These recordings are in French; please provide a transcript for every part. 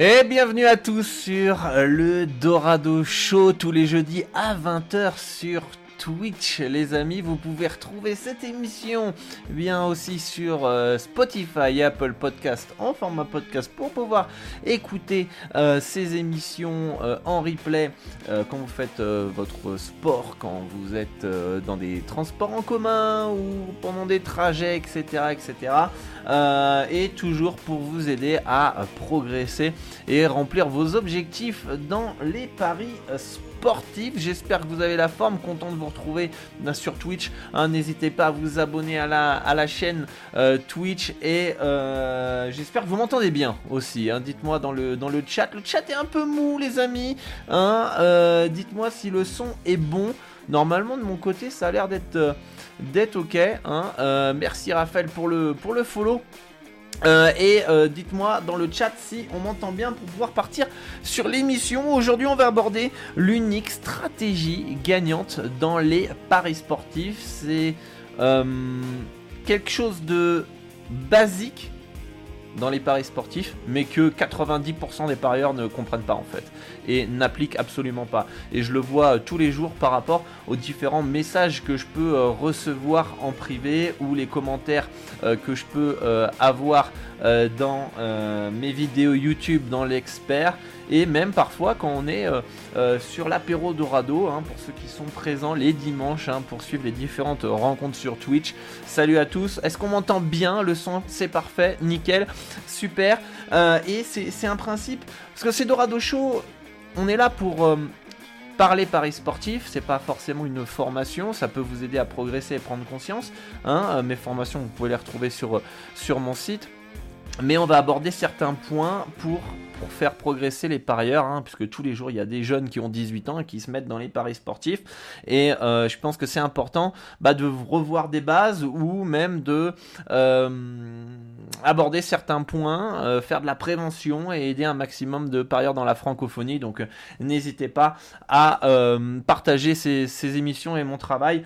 Et bienvenue à tous sur le Dorado Show tous les jeudis à 20h sur Twitch les amis vous pouvez retrouver cette émission bien aussi sur euh, Spotify Apple Podcast en format podcast pour pouvoir écouter euh, ces émissions euh, en replay quand vous faites votre sport quand vous êtes dans des transports en commun ou pendant des trajets etc etc et toujours pour vous aider à progresser et remplir vos objectifs dans les paris sportifs J'espère que vous avez la forme, content de vous retrouver euh, sur Twitch. Hein. N'hésitez pas à vous abonner à la, chaîne euh, Twitch et euh, j'espère que vous m'entendez bien aussi. Hein. Dites-moi dans le, chat. Le chat est un peu mou les amis. Hein. Dites-moi si le son est bon. Normalement de mon côté ça a l'air d'être d'être ok. merci Raphaël pour le, pour le follow. Euh, et euh, dites-moi dans le chat si on m'entend bien pour pouvoir partir sur l'émission. Aujourd'hui, on va aborder l'unique stratégie gagnante dans les paris sportifs. C'est euh, quelque chose de basique dans les paris sportifs, mais que 90% des parieurs ne comprennent pas en fait et n'appliquent absolument pas. Et je le vois tous les jours par rapport aux différents messages que je peux recevoir en privé ou les commentaires que je peux avoir euh, dans euh, mes vidéos YouTube dans l'expert. Et même parfois quand on est euh, sur l'apéro Dorado hein, pour ceux qui sont présents les dimanches hein, pour suivre les différentes rencontres sur Twitch. Salut à tous, est-ce qu'on m'entend bien? Le son c'est parfait, nickel, super. et c'est un principe. Parce que c'est Dorado Show, on est là pour parler paris sportif, c'est pas forcément une formation, ça peut vous aider à progresser et prendre conscience. Hein. Mes formations, vous pouvez les retrouver sur, sur mon site. Mais on va aborder certains points pour, pour faire progresser les parieurs, hein, puisque tous les jours il y a des jeunes qui ont 18 ans et qui se mettent dans les paris sportifs. Et euh, je pense que c'est important bah, de revoir des bases ou même de euh, aborder certains points, euh, faire de la prévention et aider un maximum de parieurs dans la francophonie. Donc n'hésitez pas à partager ces, ces, émissions et mon travail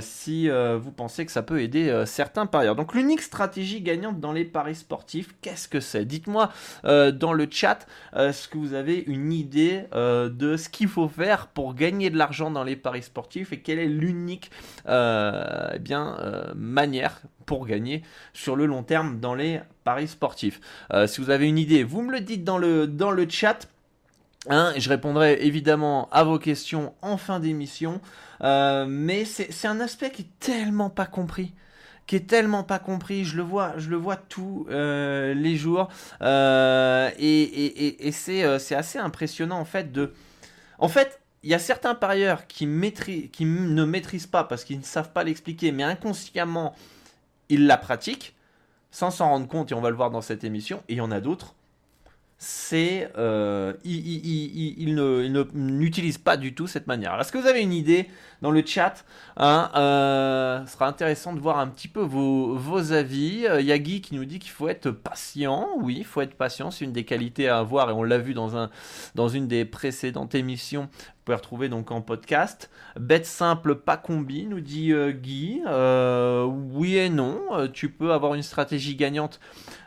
si vous pensez que ça peut aider certains parieurs. Donc l'unique stratégie gagnante dans les paris sportifs, qu'est-ce que c'est? Dites-moi dans le chat euh, ce que vous avez une idée euh, de ce qu'il faut faire pour gagner de l'argent dans les paris sportifs et quelle est l'unique eh bien manière pour gagner sur le long terme dans les paris sportifs? si vous avez une idée, vous me le dites dans le, dans le chat. Hein, je répondrai évidemment à vos questions en fin d'émission. mais c'est un aspect qui est tellement pas compris qui est tellement pas compris. Je le vois, je le vois tous euh, les jours. Euh, et, euh, c'est assez impressionnant en fait de. En fait, il y a certains parieurs qui, qui ne maîtrisent pas parce qu'ils ne savent pas l'expliquer, mais inconsciemment, ils la pratiquent sans s'en rendre compte, et on va le voir dans cette émission. Et il y en a d'autres c'est euh, il, ne n'utilise pas du tout cette manière. Est-ce que vous avez une idée dans le chat hein, euh, Ce sera intéressant de voir un petit peu vos, vos avis. Euh, Yagi qui nous dit qu'il faut être patient. Oui, il faut être patient. C'est une des qualités à avoir et on l'a vu dans, un, dans une des précédentes émissions pouvez retrouver donc en podcast. Bête simple, pas combi, nous dit euh, Guy. Euh, oui et non. Euh, tu peux avoir une stratégie gagnante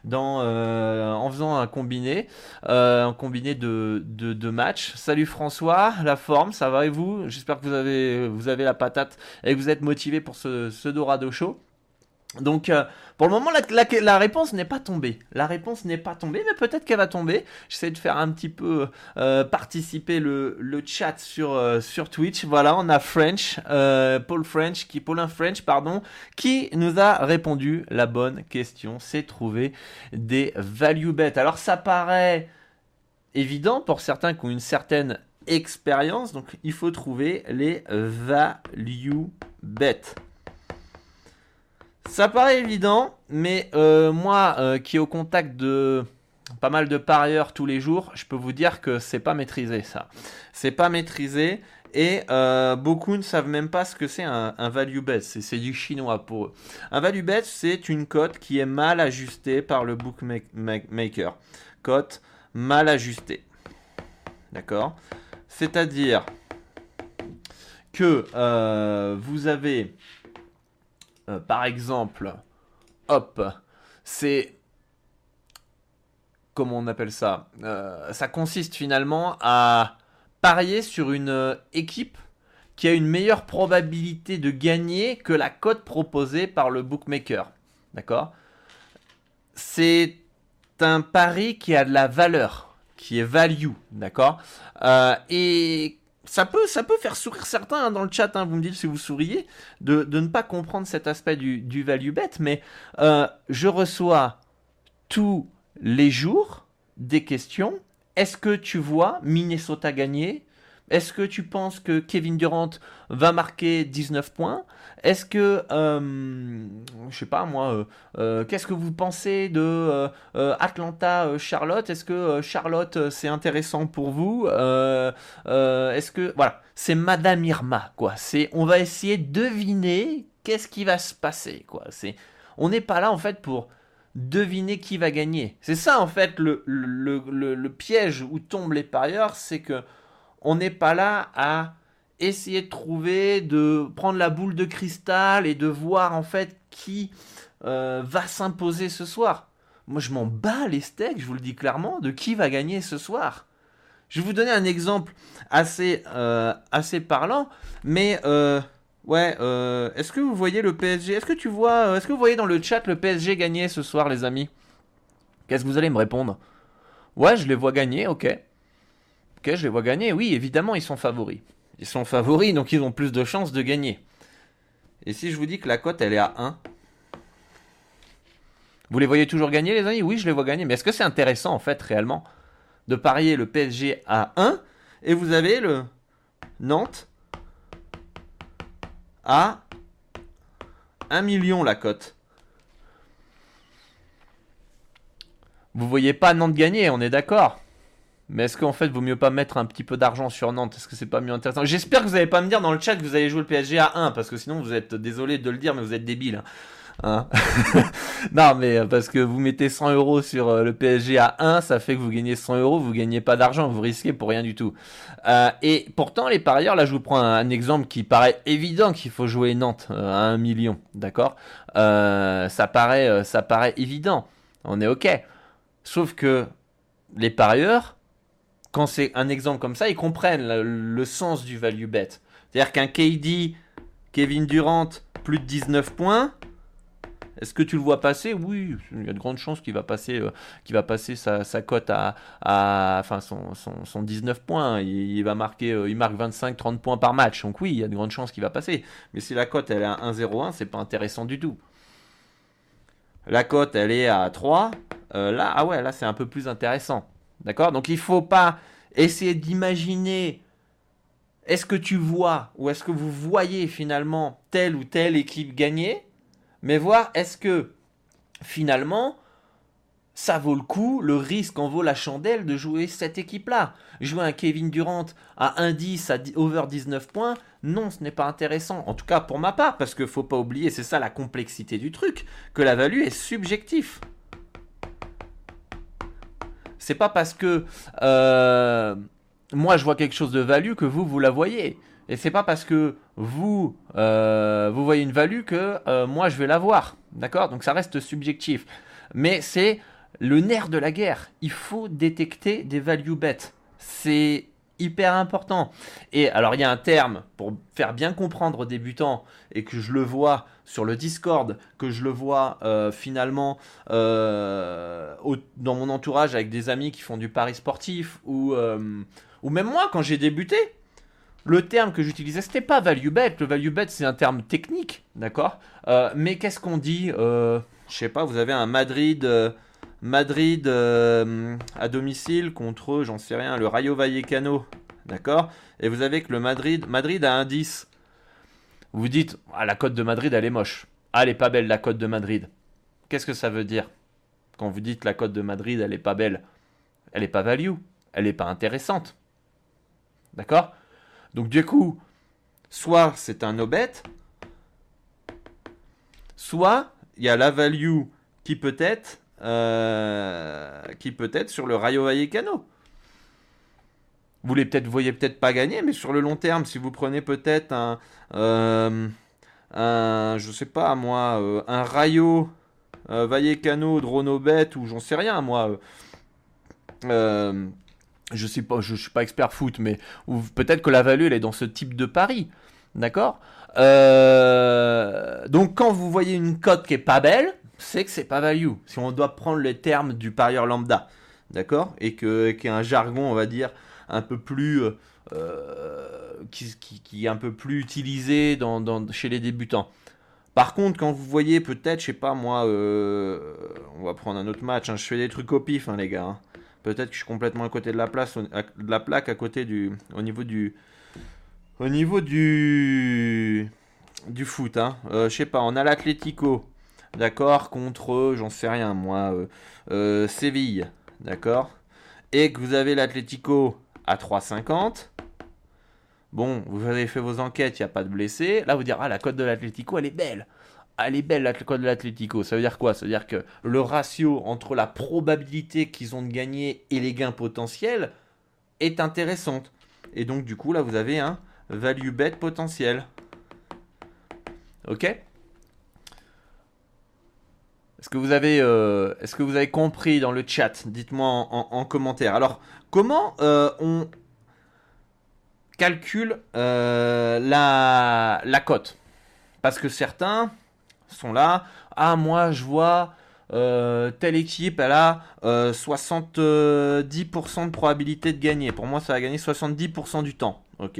dans, en faisant un combiné, un combiné de, de, matchs. Salut François, la forme, ça va et vous? J'espère que vous avez, vous la patate et que vous êtes motivé pour ce Dorado Show. Donc, euh, pour le moment, la, réponse n'est pas tombée. La réponse n'est pas tombée, mais peut-être qu'elle va tomber. J'essaie de faire un petit peu euh, participer le, chat sur, euh, sur Twitch. Voilà, on a French, Paul French, qui, Paulin French, pardon, qui nous a répondu la bonne question. C'est trouver des value bets. Alors, ça paraît évident pour certains qui ont une certaine expérience. Donc, il faut trouver les value bets. Ça paraît évident, mais euh, moi euh, qui est au contact de pas mal de parieurs tous les jours, je peux vous dire que c'est pas maîtrisé ça. C'est pas maîtrisé et euh, beaucoup ne savent même pas ce que c'est un, value bet. C'est du chinois pour eux. Un value bet, c'est une cote qui est mal ajustée par le bookmaker. Cote mal ajustée. D'accord? C'est-à-dire que vous avez euh, par exemple, hop, c'est comment on appelle ça euh, Ça consiste finalement à parier sur une euh, équipe qui a une meilleure probabilité de gagner que la cote proposée par le bookmaker. D'accord? C'est un pari qui a de la valeur, qui est value. D'accord? Et ça peut, ça peut faire sourire certains hein, dans le chat, hein, vous me dites si vous souriez, de, ne pas comprendre cet aspect du, value bet, mais euh, je reçois tous les jours des questions. Est-ce que tu vois Minnesota gagner est-ce que tu penses que Kevin Durant va marquer 19 points? Est-ce que, euh, je sais pas moi, euh, euh, qu'est-ce que vous pensez de Atlanta Charlotte? Est-ce que Charlotte c'est intéressant pour vous? Est-ce que, voilà, c'est Madame Irma quoi. C'est, on va essayer de deviner qu'est-ce qui va se passer quoi. C'est, on n'est pas là en fait pour deviner qui va gagner. C'est ça en fait le, le, le piège où tombent les parieurs, c'est que on n'est pas là à essayer de trouver, de prendre la boule de cristal et de voir en fait qui euh, va s'imposer ce soir. Moi, je m'en bats les steaks, je vous le dis clairement, de qui va gagner ce soir. Je vais vous donner un exemple assez, euh, assez parlant, mais euh, ouais, est-ce que vous voyez le PSG Est-ce que tu vois, est-ce que vous voyez dans le chat le PSG gagner ce soir, les amis? Qu'est-ce que vous allez me répondre? Ouais, je les vois gagner, ok je les vois gagner. Oui, évidemment, ils sont favoris. Ils sont favoris, donc ils ont plus de chances de gagner. Et si je vous dis que la cote, elle est à 1, vous les voyez toujours gagner, les amis? Oui, je les vois gagner. Mais est-ce que c'est intéressant, en fait, réellement, de parier le PSG à 1 et vous avez le Nantes à 1 million la cote? Vous voyez pas Nantes gagner, on est d'accord mais est-ce qu'en fait, vaut mieux pas mettre un petit peu d'argent sur Nantes? Est-ce que c'est pas mieux intéressant? J'espère que vous n'allez pas me dire dans le chat que vous allez jouer le PSG à 1, parce que sinon vous êtes désolé de le dire, mais vous êtes débile. Hein. non, mais euh, parce que vous mettez 100 euros sur euh, le PSG à 1, ça fait que vous gagnez 100 euros, vous gagnez pas d'argent, vous risquez pour rien du tout. Euh, et pourtant, les parieurs, là je vous prends un, exemple qui paraît évident qu'il faut jouer Nantes à 1 million, d'accord? Ça paraît, ça paraît évident, on est ok. Sauf que les parieurs, quand c'est un exemple comme ça, ils comprennent le, sens du value bet. C'est-à-dire qu'un KD, Kevin Durant, plus de 19 points, est-ce que tu le vois passer? Oui, il y a de grandes chances qu'il va passer, euh, sa, cote à, enfin son, 19 points. Il, va marquer, euh, marque 25-30 points par match. Donc oui, il y a de grandes chances qu'il va passer. Mais si la cote elle est à 1-0-1, c'est pas intéressant du tout. La cote elle est à 3. Euh, là, ah ouais, là c'est un peu plus intéressant. D'accord? Donc il ne faut pas essayer d'imaginer est-ce que tu vois ou est-ce que vous voyez finalement telle ou telle équipe gagner, mais voir est-ce que finalement ça vaut le coup, le risque en vaut la chandelle de jouer cette équipe-là. Jouer un Kevin Durant à 1-10 à over 19 points, non, ce n'est pas intéressant. En tout cas pour ma part, parce qu'il ne faut pas oublier, c'est ça la complexité du truc, que la value est subjective. C'est pas parce que euh, moi je vois quelque chose de value que vous, vous la voyez. Et c'est pas parce que vous, euh, vous voyez une value que euh, moi je vais la voir. D'accord? Donc ça reste subjectif. Mais c'est le nerf de la guerre. Il faut détecter des value bets. C'est hyper important. Et alors il y a un terme pour faire bien comprendre aux débutants et que je le vois sur le Discord, que je le vois euh, finalement dans mon entourage avec des amis qui font du pari sportif ou, ou même moi quand j'ai débuté le terme que j'utilisais, c'était pas value bet. Le value bet, c'est un terme technique, d'accord? Euh, Mais qu'est-ce qu'on dit? Euh, Je sais pas, vous avez un Madrid, euh, Madrid à domicile contre, j'en sais rien, le Rayo Vallecano, d'accord? Et vous avez que le Madrid, Madrid a un 10. Vous dites, ah, la cote de Madrid, elle est moche. Ah, elle est pas belle, la cote de Madrid. Qu'est-ce que ça veut dire? Quand vous dites la cote de Madrid, elle est pas belle, elle est pas value, elle est pas intéressante. D'accord? Donc du coup, soit c'est un no-bet, soit il y a la value qui peut être euh, qui peut être sur le Rayo Vallecano. Vous les peut-être voyez peut-être pas gagner, mais sur le long terme, si vous prenez peut-être un, euh, un je sais pas moi, euh, un Rayo Vallecano Dronobet ou j'en sais rien moi je sais pas, je, suis pas expert foot, mais peut-être que la value est dans ce type de pari, d'accord? Euh, Donc quand vous voyez une cote qui est pas belle, c'est que c'est pas value. Si on doit prendre les termes du parieur lambda, d'accord? Et que qu'il y a un jargon, on va dire, un peu plus euh, qui, est un peu plus utilisé dans, chez les débutants. Par contre, quand vous voyez peut-être, je sais pas moi, euh, on va prendre un autre match. Hein, je fais des trucs au pif, hein, les gars. Hein. Peut-être que je suis complètement à côté de la, place, de la plaque, à côté du. Au niveau du. Au niveau du. Du foot, hein. Euh, je sais pas, on a l'Atlético, d'accord, contre, j'en sais rien, moi, euh, euh, Séville, d'accord, et que vous avez l'Atlético à 3,50. Bon, vous avez fait vos enquêtes, il n'y a pas de blessés. Là, vous dire, ah, la cote de l'Atlético, elle est belle elle est belle la cote de l'Atlético. Ça veut dire quoi? Ça veut dire que le ratio entre la probabilité qu'ils ont de gagner et les gains potentiels est intéressante. Et donc du coup là vous avez un value bet potentiel. Ok? Est-ce que vous avez, euh, est-ce que vous avez compris dans le chat? Dites-moi en, commentaire. Alors comment euh, on calcule euh, la, la cote? Parce que certains sont là. Ah, moi, je vois telle équipe, elle a 70% euh, de probabilité de gagner. Pour moi, ça va gagner 70% du temps. Ok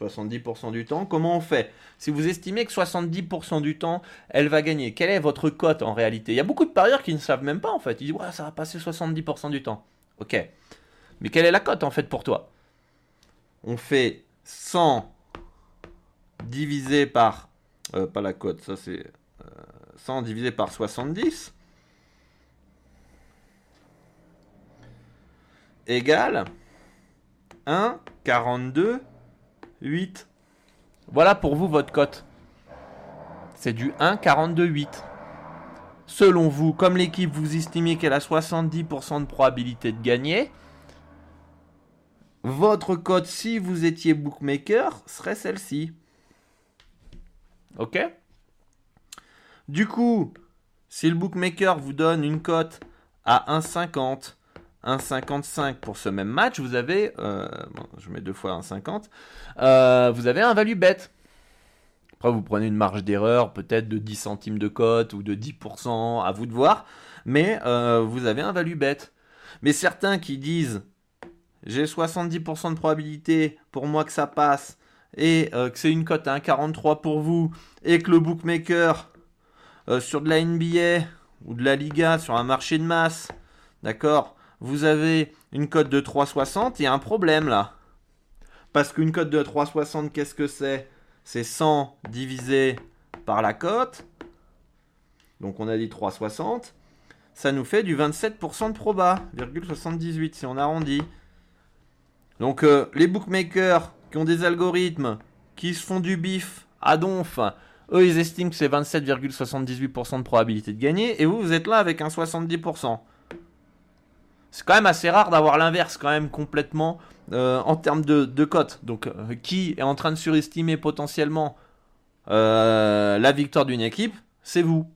70% du temps. Comment on fait? Si vous estimez que 70% du temps, elle va gagner, quelle est votre cote en réalité? Il y a beaucoup de parieurs qui ne savent même pas en fait. Ils disent, ça va passer 70% du temps. Ok. Mais quelle est la cote en fait pour toi? On fait 100 divisé par... Euh, pas la cote, ça c'est 100 divisé par 70 égale 1, 42, 8. Voilà pour vous votre cote. C'est du 1, 42, 8. Selon vous, comme l'équipe vous estimez qu'elle a 70% de probabilité de gagner, votre cote, si vous étiez bookmaker, serait celle-ci. Ok? Du coup, si le bookmaker vous donne une cote à 1,50, 1,55 pour ce même match, vous avez, euh, je mets deux fois 1,50, euh, vous avez un value bet. Après, vous prenez une marge d'erreur, peut-être de 10 centimes de cote ou de 10%, à vous de voir, mais euh, vous avez un value bet. Mais certains qui disent j'ai 70% de probabilité pour moi que ça passe et que c'est une cote à 1,43 pour vous et que le bookmaker sur de la NBA ou de la Liga, sur un marché de masse, d'accord, vous avez une cote de 3,60, il y a un problème là. Parce qu'une cote de 3,60, qu'est-ce que c'est? C'est 100 divisé par la cote. Donc on a dit 3,60. Ça nous fait du 27% de proba, 78 si on arrondit. Donc euh, les bookmakers qui ont des algorithmes, qui se font du bif à donf, eux, ils estiment que c'est 27,78% de probabilité de gagner, et vous, vous êtes là avec un 70%. C'est quand même assez rare d'avoir l'inverse, quand même complètement euh, en termes de, de cote. Donc, euh, qui est en train de surestimer potentiellement euh, la victoire d'une équipe C'est vous.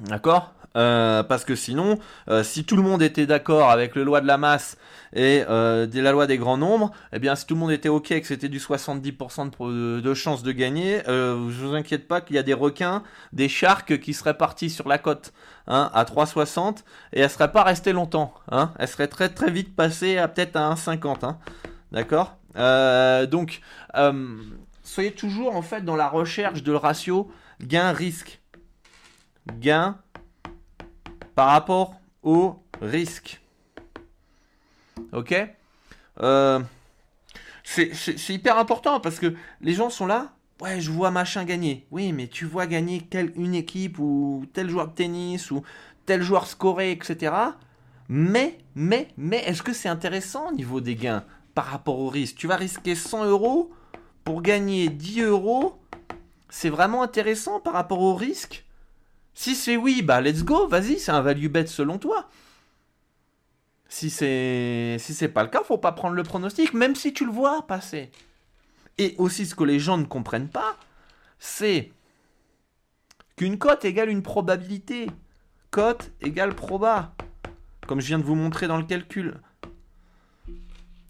D'accord? Euh, parce que sinon, euh, si tout le monde était d'accord avec le loi de la masse et euh, la loi des grands nombres, eh bien, si tout le monde était ok que c'était du 70% de, de chances de gagner, euh, je vous inquiète pas qu'il y a des requins, des sharks qui seraient partis sur la côte hein, à 3,60 et elle serait pas restée longtemps. Hein, elle serait très très vite passée à peut-être à 1,50. Hein, D'accord? Euh, Donc, soyez toujours en fait dans la recherche de le ratio gain-risque. Gain par rapport au risque. Ok? Euh, C'est hyper important parce que les gens sont là. Ouais, je vois machin gagner. Oui, mais tu vois gagner une équipe ou tel joueur de tennis ou tel joueur scoré, etc. Mais, mais, mais, est-ce que c'est intéressant au niveau des gains par rapport au risque? Tu vas risquer 100 euros pour gagner 10 euros. C'est vraiment intéressant par rapport au risque? Si c'est oui, bah let's go, vas-y, c'est un value bet selon toi. Si c'est si c'est pas le cas, faut pas prendre le pronostic, même si tu le vois passer. Et aussi ce que les gens ne comprennent pas, c'est qu'une cote égale une probabilité. Cote égale proba. Comme je viens de vous montrer dans le calcul.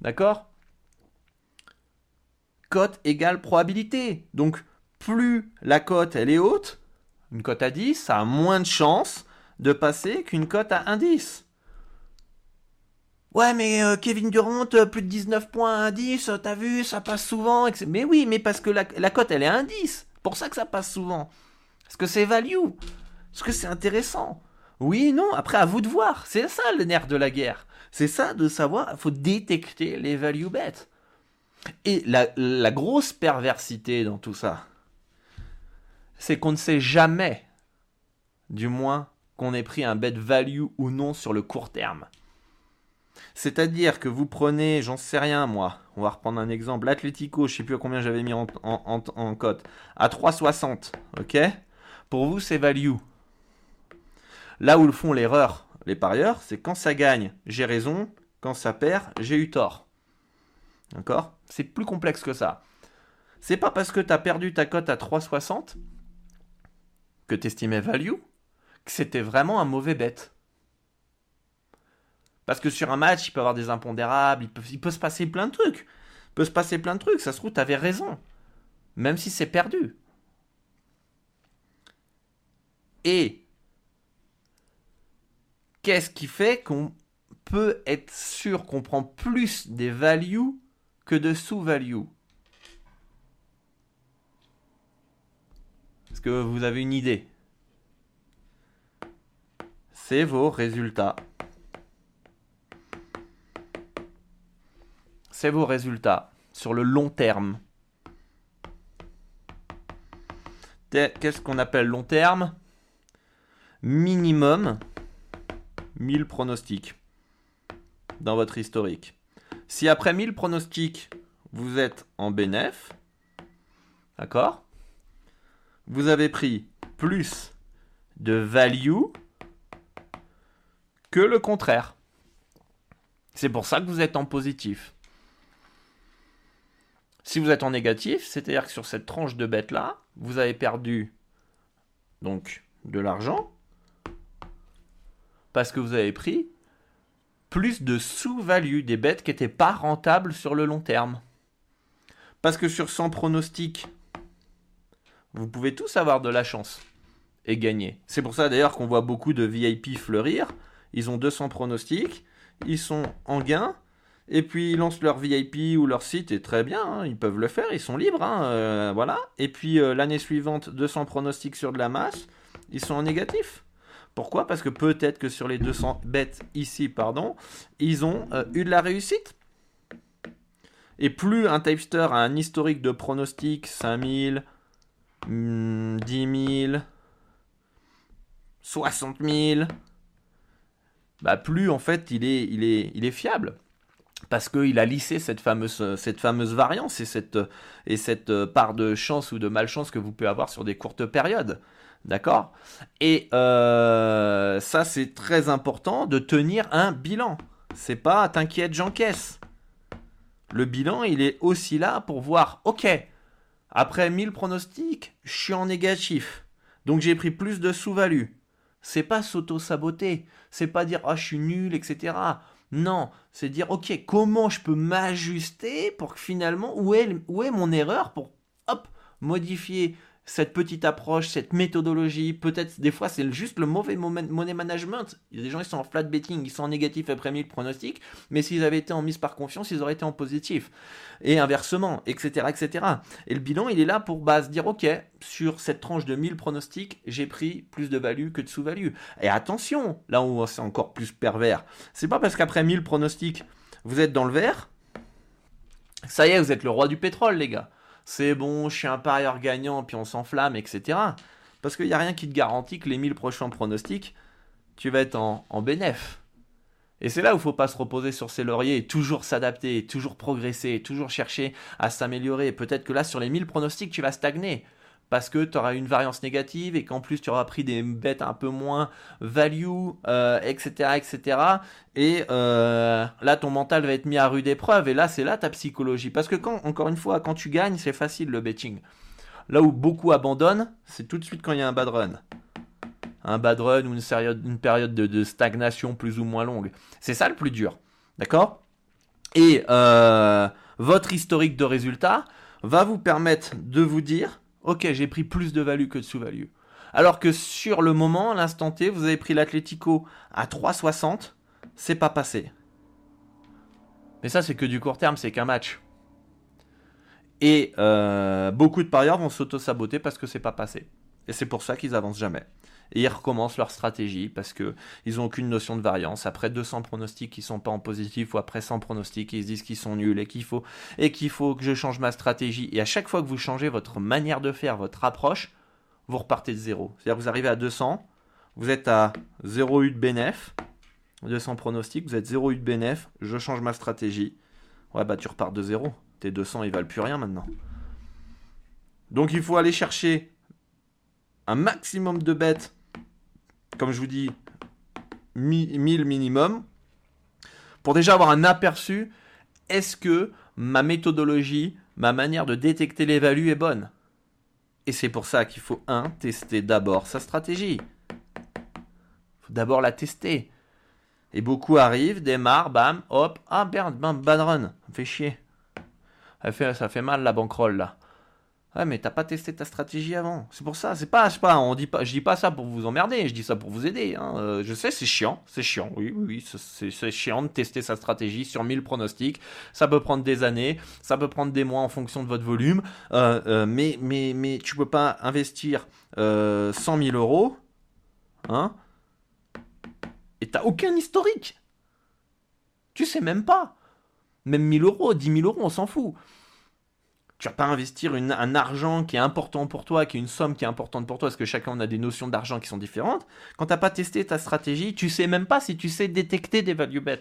D'accord? Cote égale probabilité. Donc plus la cote elle est haute, une cote à 10, ça a moins de chances de passer qu'une cote à 1,10. Ouais, mais euh, Kevin Durant, euh, plus de 19 points à 10, t'as vu, ça passe souvent. Mais oui, mais parce que la, cote, elle est à 1,10. Pour ça que ça passe souvent. Parce que c'est value. Parce que c'est intéressant. Oui, non, après, à vous de voir. C'est ça le nerf de la guerre. C'est ça de savoir, il faut détecter les value bets. Et la grosse perversité dans tout ça, c'est qu'on ne sait jamais, du moins, qu'on ait pris un bet value ou non sur le court terme. C'est-à-dire que vous prenez, j'en sais rien moi, on va reprendre un exemple, l'Atletico, je sais plus à combien j'avais mis en cote, à 3,60, ok? Pour vous, c'est value. Là où le font l'erreur, les parieurs, c'est quand ça gagne, j'ai raison, quand ça perd, j'ai eu tort. D'accord? C'est plus complexe que ça. C'est pas parce que tu as perdu ta cote à 3,60 que tu estimais value que c'était vraiment un mauvais bet. Parce que sur un match, il peut avoir des impondérables, il peut, se passer plein de trucs. Il peut se passer plein de trucs, ça se trouve, tu avais raison. Même si c'est perdu. Et qu'est-ce qui fait qu'on peut être sûr qu'on prend plus des values que de sous-value que vous avez une idée C'est vos résultats. C'est vos résultats sur le long terme. Qu'est-ce qu'on appelle long terme? Minimum 1000 pronostics dans votre historique. Si après 1000 pronostics, vous êtes en bénéf, d'accord? Vous avez pris plus de value que le contraire. C'est pour ça que vous êtes en positif. Si vous êtes en négatif, c'est-à-dire que sur cette tranche de bête là, vous avez perdu donc de l'argent parce que vous avez pris plus de sous-value des bêtes qui n'étaient pas rentables sur le long terme. Parce que sur 100 pronostics, vous pouvez tous avoir de la chance et gagner. C'est pour ça d'ailleurs qu'on voit beaucoup de VIP fleurir. Ils ont 200 pronostics, ils sont en gain, et puis ils lancent leur VIP ou leur site, et très bien, hein, ils peuvent le faire, ils sont libres, hein, euh, voilà. Et puis euh, l'année suivante, 200 pronostics sur de la masse, ils sont en négatif. Pourquoi? Parce que peut-être que sur les 200 bêtes ici, pardon, ils ont euh, eu de la réussite. Et plus un tipster a un historique de pronostics, 5000, hmm, 10 000, 60 000, bah plus en fait il est, il est, il est fiable parce qu'il a lissé cette fameuse, variance et cette, et cette part de chance ou de malchance que vous pouvez avoir sur des courtes périodes. D'accord? Et euh, ça, c'est très important de tenir un bilan. C'est pas t'inquiète, j'encaisse. Le bilan, il est aussi là pour voir, ok, après 1000 pronostics, je suis en négatif. Donc j'ai pris plus de sous-value. C'est pas s'auto-saboter. C'est pas dire, ah, je suis nul, etc. Non, c'est dire, ok, comment je peux m'ajuster pour que finalement, où est, où est mon erreur pour, hop, modifier cette petite approche, cette méthodologie, peut-être des fois c'est juste le mauvais money management. Il y a des gens qui sont en flat betting, ils sont en négatif après 1000 pronostics, mais s'ils avaient été en mise par confiance, ils auraient été en positif. Et inversement, etc., etc. Et le bilan, il est là pour bah, se dire, ok, sur cette tranche de 1000 pronostics, j'ai pris plus de value que de sous-value. Et attention, là où c'est encore plus pervers, c'est pas parce qu'après 1000 pronostics, vous êtes dans le vert, ça y est, vous êtes le roi du pétrole, les gars c'est bon, je suis un parieur gagnant, puis on s'enflamme, etc. Parce qu'il n'y a rien qui te garantit que les 1000 prochains pronostics, tu vas être en, en bénéf. Et c'est là où il faut pas se reposer sur ses lauriers, toujours s'adapter, toujours progresser, toujours chercher à s'améliorer. Peut-être que là, sur les 1000 pronostics, tu vas stagner parce que tu auras une variance négative et qu'en plus tu auras pris des bêtes un peu moins value, etc., euh, etc. Et euh, là, ton mental va être mis à rude épreuve. Et là, c'est là ta psychologie. Parce que quand, encore une fois, quand tu gagnes, c'est facile le betting. Là où beaucoup abandonnent, c'est tout de suite quand il y a un bad run. Un bad run ou une, période, une période de, stagnation plus ou moins longue. C'est ça le plus dur. D'accord? Et euh, votre historique de résultats va vous permettre de vous dire ok, j'ai pris plus de value que de sous-value. Alors que sur le moment, l'instant T, vous avez pris l'Atletico à 3,60, c'est pas passé. Mais ça, c'est que du court terme, c'est qu'un match. Et euh, beaucoup de parieurs vont s'auto-saboter parce que c'est pas passé. Et c'est pour ça qu'ils avancent jamais. Et ils recommencent leur stratégie parce qu'ils n'ont aucune notion de variance. Après 200 pronostics qui sont pas en positif ou après 100 pronostics, ils se disent qu'ils sont nuls et qu'il faut, faut que je change ma stratégie. Et à chaque fois que vous changez votre manière de faire, votre approche, vous repartez de zéro. C'est-à-dire que vous arrivez à 200, vous êtes à 0,8 de bénéf, 200 pronostics, vous êtes 0,8 de bénéf, je change ma stratégie. Ouais, bah tu repars de zéro. Tes 200, ils valent plus rien maintenant. Donc il faut aller chercher un maximum de bêtes comme je vous dis, 1000 minimum, pour déjà avoir un aperçu, est-ce que ma méthodologie, ma manière de détecter les values est bonne? Et c'est pour ça qu'il faut, un, tester d'abord sa stratégie. Il faut d'abord la tester. Et beaucoup arrivent, démarrent, bam, hop, ah merde, bam, bad run, fait chier. Ça fait, ça fait mal la bankroll là. Ouais, mais t'as pas testé ta stratégie avant. C'est pour ça. C'est pas, je pas, on dit pas, je dis pas ça pour vous emmerder. Je dis ça pour vous aider. Hein. Euh, je sais, c'est chiant, c'est chiant. Oui, oui, oui c'est chiant de tester sa stratégie sur 1000 pronostics. Ça peut prendre des années, ça peut prendre des mois en fonction de votre volume. Euh, euh, mais, mais, mais tu peux pas investir 100 000 euros, hein, et t'as aucun historique. Tu sais même pas. Même 1000 euros, 10 000 euros, on s'en fout tu vas pas investir un argent qui est important pour toi, qui est une somme qui est importante pour toi, parce que chacun a des notions d'argent qui sont différentes. Quand tu n'as pas testé ta stratégie, tu sais même pas si tu sais détecter des value bets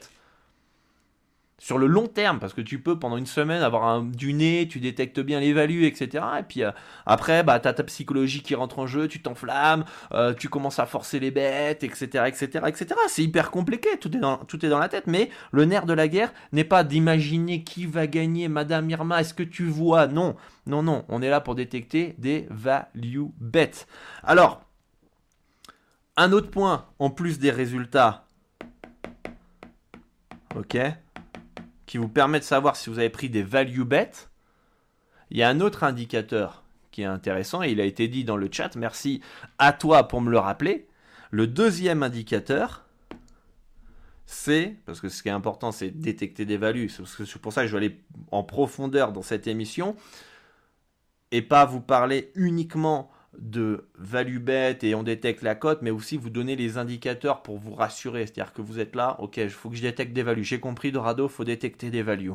sur le long terme, parce que tu peux pendant une semaine avoir un, du nez, tu détectes bien les values, etc. Et puis euh, après, bah, tu as ta psychologie qui rentre en jeu, tu t'enflammes, euh, tu commences à forcer les bêtes, etc. etc., etc. C'est hyper compliqué, tout est, dans, la tête, mais le nerf de la guerre n'est pas d'imaginer qui va gagner, Madame Irma, est-ce que tu vois? Non, non, non, on est là pour détecter des value bets. Alors, un autre point, en plus des résultats, ok qui vous permet de savoir si vous avez pris des value bets. Il y a un autre indicateur qui est intéressant et il a été dit dans le chat. Merci à toi pour me le rappeler. Le deuxième indicateur, c'est, parce que ce qui est important, c'est détecter des values. C'est pour ça que je vais aller en profondeur dans cette émission et pas vous parler uniquement de value bet et on détecte la cote, mais aussi vous donner les indicateurs pour vous rassurer. C'est-à-dire que vous êtes là, ok, il faut que je détecte des values. J'ai compris, Dorado, faut détecter des values.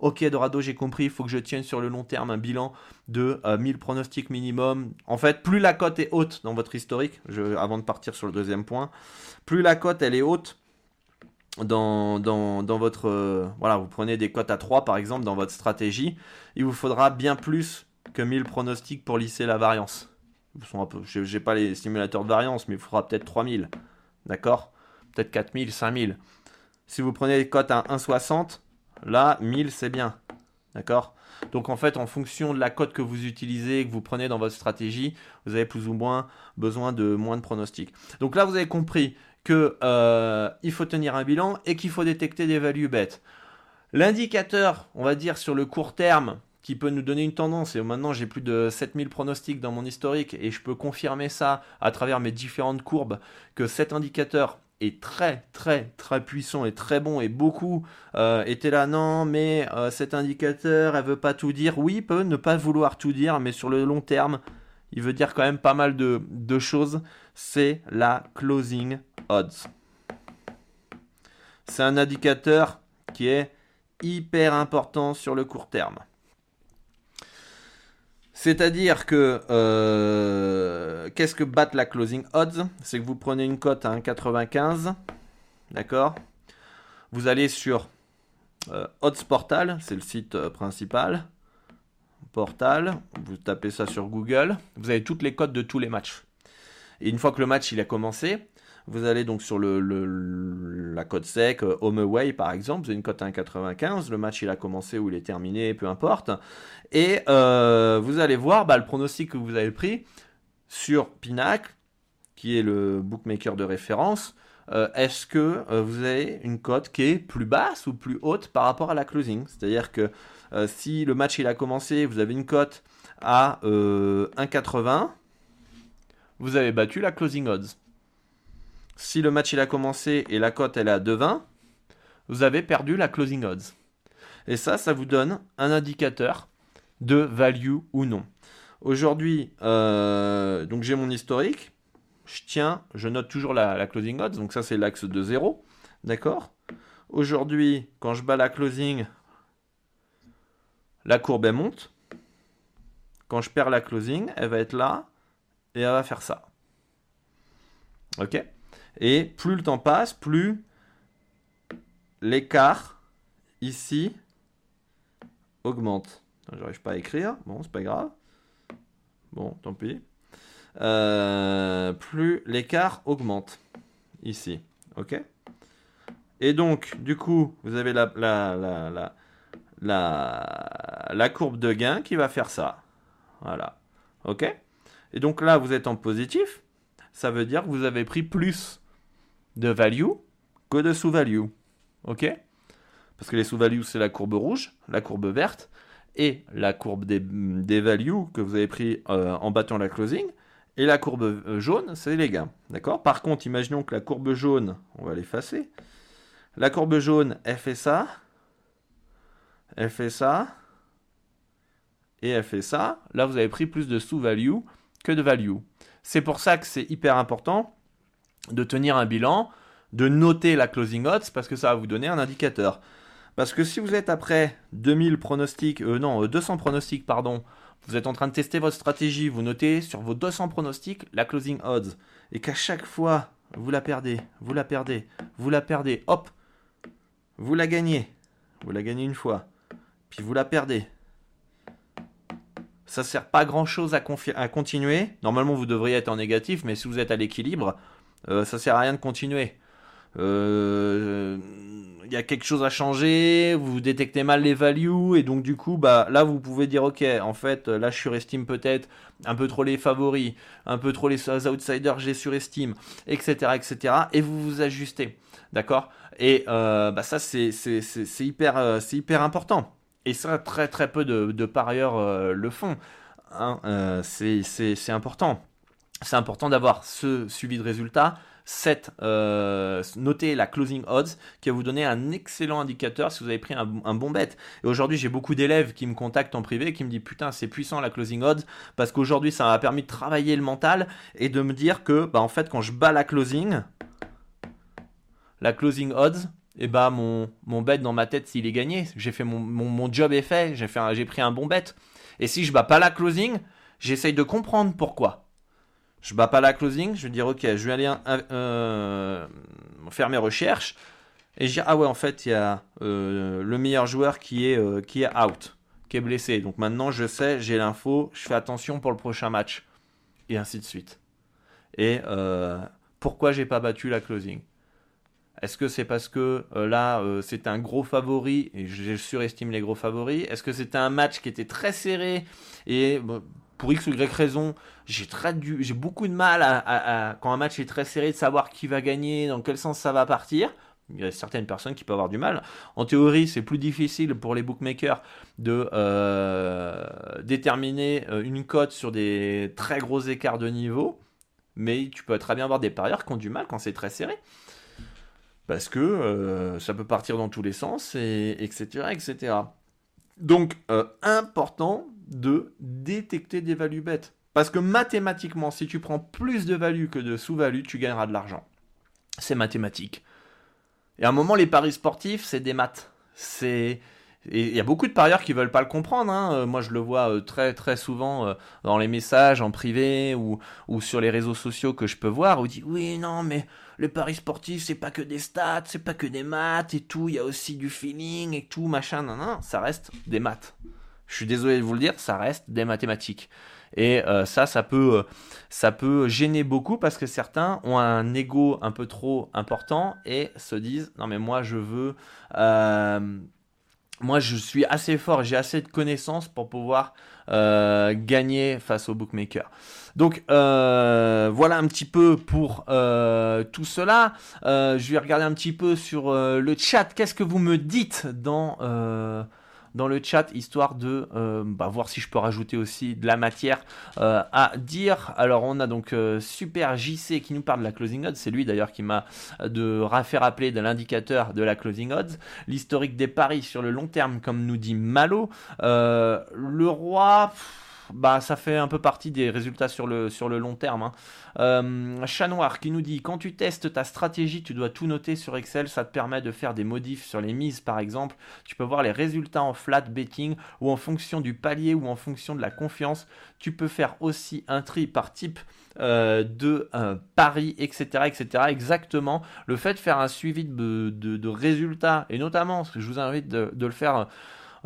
Ok, Dorado, j'ai compris, il faut que je tienne sur le long terme un bilan de 1000 euh, pronostics minimum. En fait, plus la cote est haute dans votre historique, avant de partir sur le deuxième point, plus la cote elle est haute dans, dans, votre... Euh, voilà, vous prenez des cotes à 3 par exemple dans votre stratégie, il vous faudra bien plus que 1000 pronostics pour lisser la variance. Je n'ai pas les simulateurs de variance, mais il faudra peut-être 3000. D'accord? Peut-être 4000, 5000. Si vous prenez les cotes à 1,60, là, 1000, c'est bien. D'accord? Donc en fait, en fonction de la cote que vous utilisez, que vous prenez dans votre stratégie, vous avez plus ou moins besoin de moins de pronostics. Donc là, vous avez compris qu'il euh, faut tenir un bilan et qu'il faut détecter des values bêtes. L'indicateur, on va dire sur le court terme, qui peut nous donner une tendance, et maintenant j'ai plus de 7000 pronostics dans mon historique, et je peux confirmer ça à travers mes différentes courbes, que cet indicateur est très très très puissant et très bon et beaucoup euh, étaient là. Non mais euh, cet indicateur elle veut pas tout dire. Oui peut ne pas vouloir tout dire mais sur le long terme il veut dire quand même pas mal de choses. C'est la closing odds. C'est un indicateur qui est hyper important sur le court terme c'est-à-dire que euh, qu'est-ce que bat la closing odds? C'est que vous prenez une cote à 1,95, d'accord? Vous allez sur euh, Odds Portal, c'est le site euh, principal. Portal, vous tapez ça sur Google, vous avez toutes les cotes de tous les matchs. Et une fois que le match il a commencé, vous allez donc sur le, la cote sec, euh, home away par exemple, vous avez une cote à 1,95, le match il a commencé ou il est terminé, peu importe. Et euh, vous allez voir bah, le pronostic que vous avez pris sur Pinacle, qui est le bookmaker de référence. Euh, est-ce que vous avez une cote qui est plus basse ou plus haute par rapport à la closing? C'est-à-dire que si le match il a commencé, vous avez une cote à 1,80, vous avez battu la closing odds si le match il a commencé et la cote elle est à 2,20, vous avez perdu la closing odds. Et ça, ça vous donne un indicateur de value ou non. Aujourd'hui, euh, donc j'ai mon historique. Je tiens, je note toujours la, closing odds. Donc ça, c'est l'axe de 0. D'accord? Aujourd'hui, quand je bats la closing, la courbe elle monte. Quand je perds la closing, elle va être là et elle va faire ça. Ok? Et plus le temps passe, plus l'écart ici augmente. J'arrive pas à écrire, bon, c'est pas grave. Bon, tant pis. Euh, plus l'écart augmente ici. Ok? Et donc, du coup, vous avez la, la, courbe de gain qui va faire ça. Voilà. Ok? Et donc là, vous êtes en positif. Ça veut dire que vous avez pris plus de value que de sous-value. OK? Parce que les sous-values, c'est la courbe rouge, la courbe verte, et la courbe des, des values que vous avez pris euh, en battant la closing. Et la courbe euh, jaune, c'est les gains. D'accord? Par contre, imaginons que la courbe jaune, on va l'effacer. La courbe jaune, elle fait ça. Elle fait ça. Et elle fait ça. Là, vous avez pris plus de sous-value que de value. C'est pour ça que c'est hyper important de tenir un bilan, de noter la closing odds parce que ça va vous donner un indicateur. Parce que si vous êtes après 2000 pronostics, euh, non, 200 euh, pronostics, pardon, vous êtes en train de tester votre stratégie, vous notez sur vos 200 pronostics la closing odds, et qu'à chaque fois, vous la perdez, vous la perdez, vous la perdez, hop, vous la gagnez, vous la gagnez une fois, puis vous la perdez. Ça sert pas grand chose à continuer. Normalement, vous devriez être en négatif, mais si vous êtes à l'équilibre, euh, ça sert à rien de continuer. Il euh, y a quelque chose à changer, vous détectez mal les values et donc du coup bah là vous pouvez dire ok en fait là je surestime peut-être un peu trop les favoris, un peu trop les outsiders j'ai surestime, etc etc et vous vous ajustez, d'accord? Et euh, bah ça c'est hyper c'est hyper important. Et ça très très peu de, de parieurs le font, hein, c'est important c'est important d'avoir ce suivi de résultats, cette, euh, noter la closing odds qui va vous donner un excellent indicateur si vous avez pris un, bon bet. Et aujourd'hui, j'ai beaucoup d'élèves qui me contactent en privé qui me disent putain, c'est puissant la closing odds parce qu'aujourd'hui, ça m'a permis de travailler le mental et de me dire que, bah, en fait, quand je bats la closing, la closing odds, et eh bah mon, mon bet dans ma tête s'il est gagné, j'ai fait mon, mon, job est fait j'ai pris un bon bet. Et si je bats pas la closing, j'essaye de comprendre pourquoi. Je bats pas la closing, je vais dire ok, je vais aller euh, faire mes recherches. Et je dis ah ouais en fait il y a euh, le meilleur joueur qui est euh, qui est out, qui est blessé. Donc maintenant je sais, j'ai l'info, je fais attention pour le prochain match. Et ainsi de suite. Et pourquoi j'ai pas battu la closing? Est-ce que c'est parce que là, c'est un gros favori et je surestime les gros favoris? Est-ce que c'était un match qui était très serré? Et pour X ou Y raison, j'ai j'ai beaucoup de mal quand un match est très serré de savoir qui va gagner, dans quel sens ça va partir. Il y a certaines personnes qui peuvent avoir du mal. En théorie, c'est plus difficile pour les bookmakers de euh, déterminer euh, une cote sur des très gros écarts de niveau. Mais tu peux très bien avoir des parieurs qui ont du mal quand c'est très serré. Parce que euh, ça peut partir dans tous les sens, et, etc., etc. Donc, important de détecter des values bêtes. Parce que mathématiquement, si tu prends plus de value que de sous-value, tu gagneras de l'argent. C'est mathématique. Et à un moment, les paris sportifs, c'est des maths. C'est il y a beaucoup de parieurs qui veulent pas le comprendre. Hein. Euh, moi, je le vois euh, très très souvent euh, dans les messages en privé ou, ou sur les réseaux sociaux que je peux voir où dit oui non mais le paris sportif c'est pas que des stats, c'est pas que des maths et tout. Il y a aussi du feeling et tout machin. Non non, ça reste des maths je suis désolé de vous le dire, ça reste des mathématiques. Et euh, ça, ça peut, euh, ça peut gêner beaucoup parce que certains ont un ego un peu trop important et se disent non mais moi je veux, euh, moi je suis assez fort, j'ai assez de connaissances pour pouvoir gagner face aux bookmakers. Donc voilà un petit peu pour tout cela. je vais regarder un petit peu sur le chat. Qu'est-ce que vous me dites dans dans le chat, histoire de euh, bah, voir si je peux rajouter aussi de la matière euh, à dire. Alors on a donc euh, Super JC qui nous parle de la closing odds, c'est lui d'ailleurs qui m'a de fait rappeler de l'indicateur de la closing odds, l'historique des paris sur le long terme comme nous dit Malo, le roi bah, ça fait un peu partie des résultats sur le, long terme. Hein. Euh, Chat Noir qui nous dit quand tu testes ta stratégie, tu dois tout noter sur Excel. Ça te permet de faire des modifs sur les mises, par exemple. Tu peux voir les résultats en flat betting ou en fonction du palier ou en fonction de la confiance. Tu peux faire aussi un tri par type euh, de euh, paris, etc., etc. Exactement. Le fait de faire un suivi de, résultats et notamment, je vous invite de le faire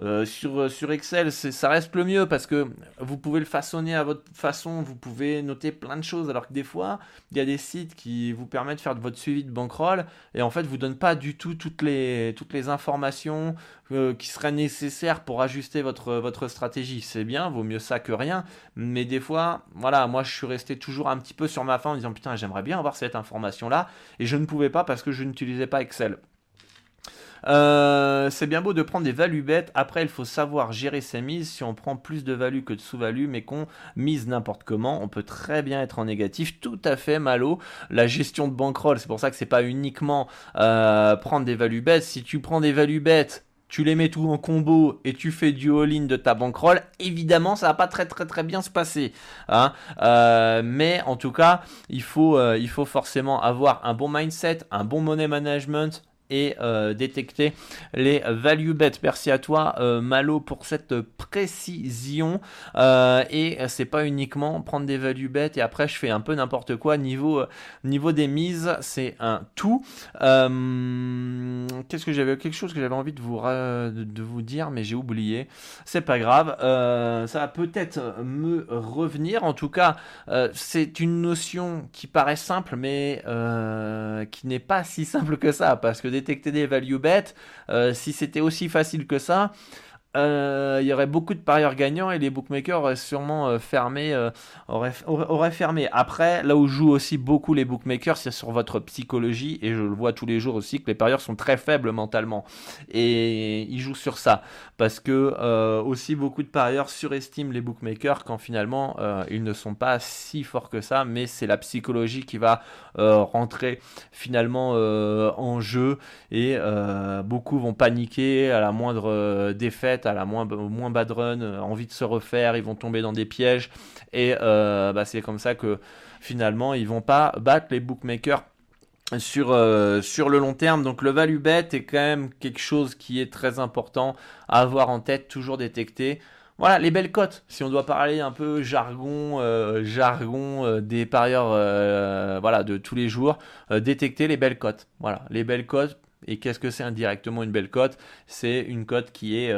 euh, sur, euh, sur Excel, ça reste le mieux parce que vous pouvez le façonner à votre façon, vous pouvez noter plein de choses, alors que des fois, il y a des sites qui vous permettent de faire votre suivi de bankroll et en fait, vous donnent pas du tout toutes les, toutes les informations euh, qui seraient nécessaires pour ajuster votre, votre stratégie. C'est bien, vaut mieux ça que rien, mais des fois, voilà, moi je suis resté toujours un petit peu sur ma fin en disant putain, j'aimerais bien avoir cette information-là et je ne pouvais pas parce que je n'utilisais pas Excel. Euh, c'est bien beau de prendre des values bêtes. Après, il faut savoir gérer ses mises. Si on prend plus de value que de sous-value, mais qu'on mise n'importe comment, on peut très bien être en négatif. Tout à fait malo. La gestion de bankroll, c'est pour ça que c'est pas uniquement euh, prendre des values bêtes. Si tu prends des values bêtes, tu les mets tout en combo et tu fais du all-in de ta bankroll, évidemment ça va pas très très très bien se passer. Hein. Euh, mais en tout cas, il faut, il faut forcément avoir un bon mindset, un bon money management, et euh, détecter les value bets. Merci à toi euh, Malo pour cette précision euh, et c'est pas uniquement prendre des value bets et après je fais un peu n'importe quoi niveau niveau des mises c'est un tout. Qu'est-ce que j'avais quelque chose que j'avais envie de vous de vous dire mais j'ai oublié. C'est pas grave. ça va peut-être me revenir. En tout cas c'est une notion qui paraît simple mais qui n'est pas si simple que ça parce que détecter des value bets. Euh, si c'était aussi facile que ça, euh, il y aurait beaucoup de parieurs gagnants et les bookmakers auraient sûrement euh, fermé, euh, auraient, fermé. Après, là où jouent aussi beaucoup les bookmakers, c'est sur votre psychologie et je le vois tous les jours aussi que les parieurs sont très faibles mentalement et ils jouent sur ça parce que aussi beaucoup de parieurs surestiment les bookmakers quand finalement ils ne sont pas si forts que ça, mais c'est la psychologie qui va rentrer finalement en jeu et beaucoup vont paniquer à la moindre défaite à la moins, moins bad run, euh, envie de se refaire, ils vont tomber dans des pièges. Et euh, bah, c'est comme ça que finalement, ils vont pas battre les bookmakers sur, euh, sur le long terme. Donc le value bet est quand même quelque chose qui est très important à avoir en tête, toujours détecté. Voilà, les belles cotes. Si on doit parler un peu jargon, jargon des parieurs, voilà, de tous les jours, détecter les belles cotes. Voilà, les belles cotes. Et qu'est-ce que c'est indirectement une belle cote? C'est une cote qui est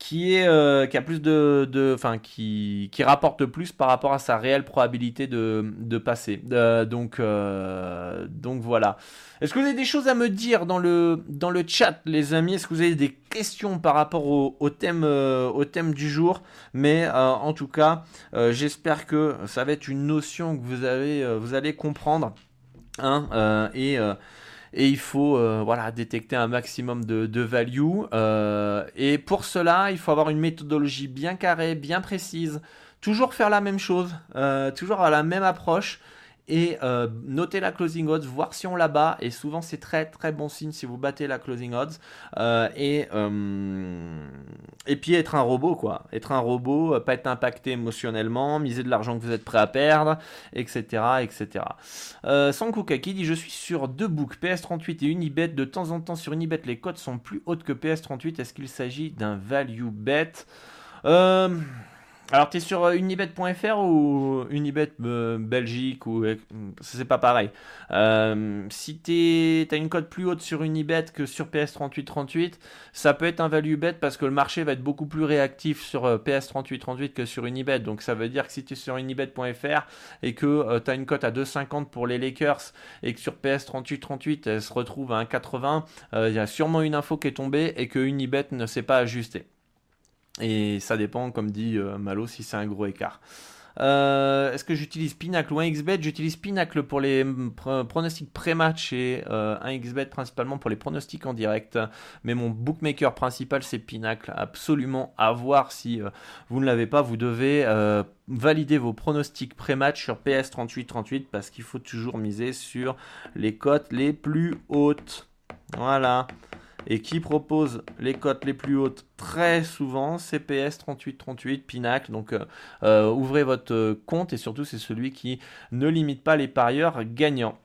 qui est euh, qui a plus de enfin qui, qui rapporte plus par rapport à sa réelle probabilité de, de passer. Euh, donc euh, donc voilà. Est-ce que vous avez des choses à me dire dans le dans le chat les amis? Est-ce que vous avez des questions par rapport au, au thème au thème du jour? Mais en tout cas j'espère que ça va être une notion que vous avez vous allez comprendre hein, et et il faut euh, voilà, détecter un maximum de, de value. Euh, et pour cela, il faut avoir une méthodologie bien carrée, bien précise, toujours faire la même chose, euh, toujours avoir la même approche et euh, noter la closing odds, voir si on la bat. Et souvent, c'est très très bon signe si vous battez la closing odds. Euh, et, euh, et puis être un robot, quoi. Être un robot, pas être impacté émotionnellement, miser de l'argent que vous êtes prêt à perdre, etc. etc. Euh, qui dit Je suis sur deux books, PS38 et Unibet. De temps en temps, sur Unibet, les cotes sont plus hautes que PS38. Est-ce qu'il s'agit d'un value bet? Alors, tu es sur euh, unibet.fr ou Unibet euh, Belgique ou euh, c'est pas pareil. si tu as une cote plus haute sur Unibet que sur PS3838, ça peut être un value bet parce que le marché va être beaucoup plus réactif sur PS3838 que sur Unibet. Donc, ça veut dire que si tu es sur unibet.fr et que tu as une cote à 2,50 pour les Lakers et que sur PS3838 elle se retrouve à 1,80, il y a sûrement une info qui est tombée et que Unibet ne s'est pas ajusté. Et ça dépend, comme dit euh, Malo, si c'est un gros écart. Euh, est-ce que j'utilise Pinacle ou 1xbet J'utilise Pinacle pour les pronostics pré-match et 1xbet euh, principalement pour les pronostics en direct. Mais mon bookmaker principal c'est Pinacle. Absolument à voir si vous ne l'avez pas. Vous devez valider vos pronostics pré-match sur PS3838 parce qu'il faut toujours miser sur les cotes les plus hautes. Voilà et qui propose les cotes les plus hautes très souvent, CPS 3838, Pinacle. Donc euh, euh, ouvrez votre compte et surtout c'est celui qui ne limite pas les parieurs gagnants.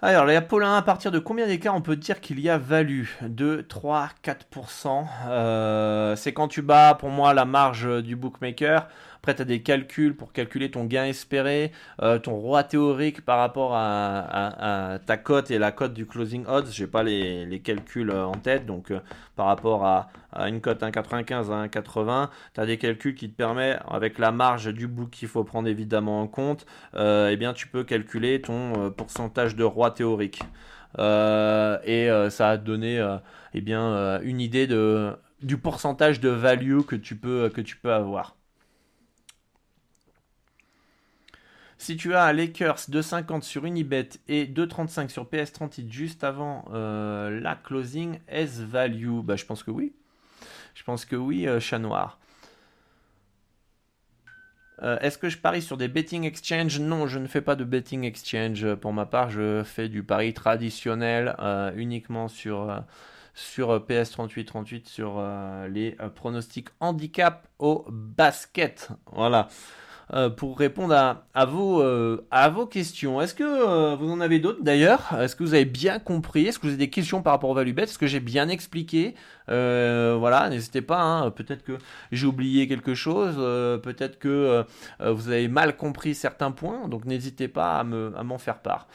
Alors, la Paulin, à partir de combien d'écart on peut dire qu'il y a value? 2, 3, 4%. c'est quand tu bats, pour moi, la marge du bookmaker. Après, tu as des calculs pour calculer ton gain espéré, euh, ton roi théorique par rapport à, ta cote et la cote du closing odds. J'ai pas les, calculs euh, en tête, donc euh, par rapport à, une cote 1,95 à 1,80, tu as des calculs qui te permettent, avec la marge du book qu'il faut prendre évidemment en compte, eh bien tu peux calculer ton pourcentage de roi théorique. et ça a donné eh une idée du pourcentage de value que tu peux avoir. Si tu as Lakers 2,50 sur Unibet et 2,35 sur PS38 juste avant euh, la closing, est value bah, Je pense que oui. Je pense que oui, euh, chat noir. Euh, est-ce que je parie sur des betting exchange Non, je ne fais pas de betting exchange. Pour ma part, je fais du pari traditionnel uniquement sur, sur PS38-38 sur les pronostics handicap au basket. Voilà. Euh, pour répondre à, à, vos, euh, à vos questions. Est-ce que euh, vous en avez d'autres d'ailleurs? Est-ce que vous avez bien compris? Est-ce que vous avez des questions par rapport au value bet? Est-ce que j'ai bien expliqué? Voilà, n'hésitez pas. Hein. peut-être que j'ai oublié quelque chose. peut-être que vous avez mal compris certains points. Donc n'hésitez pas à m'en faire part.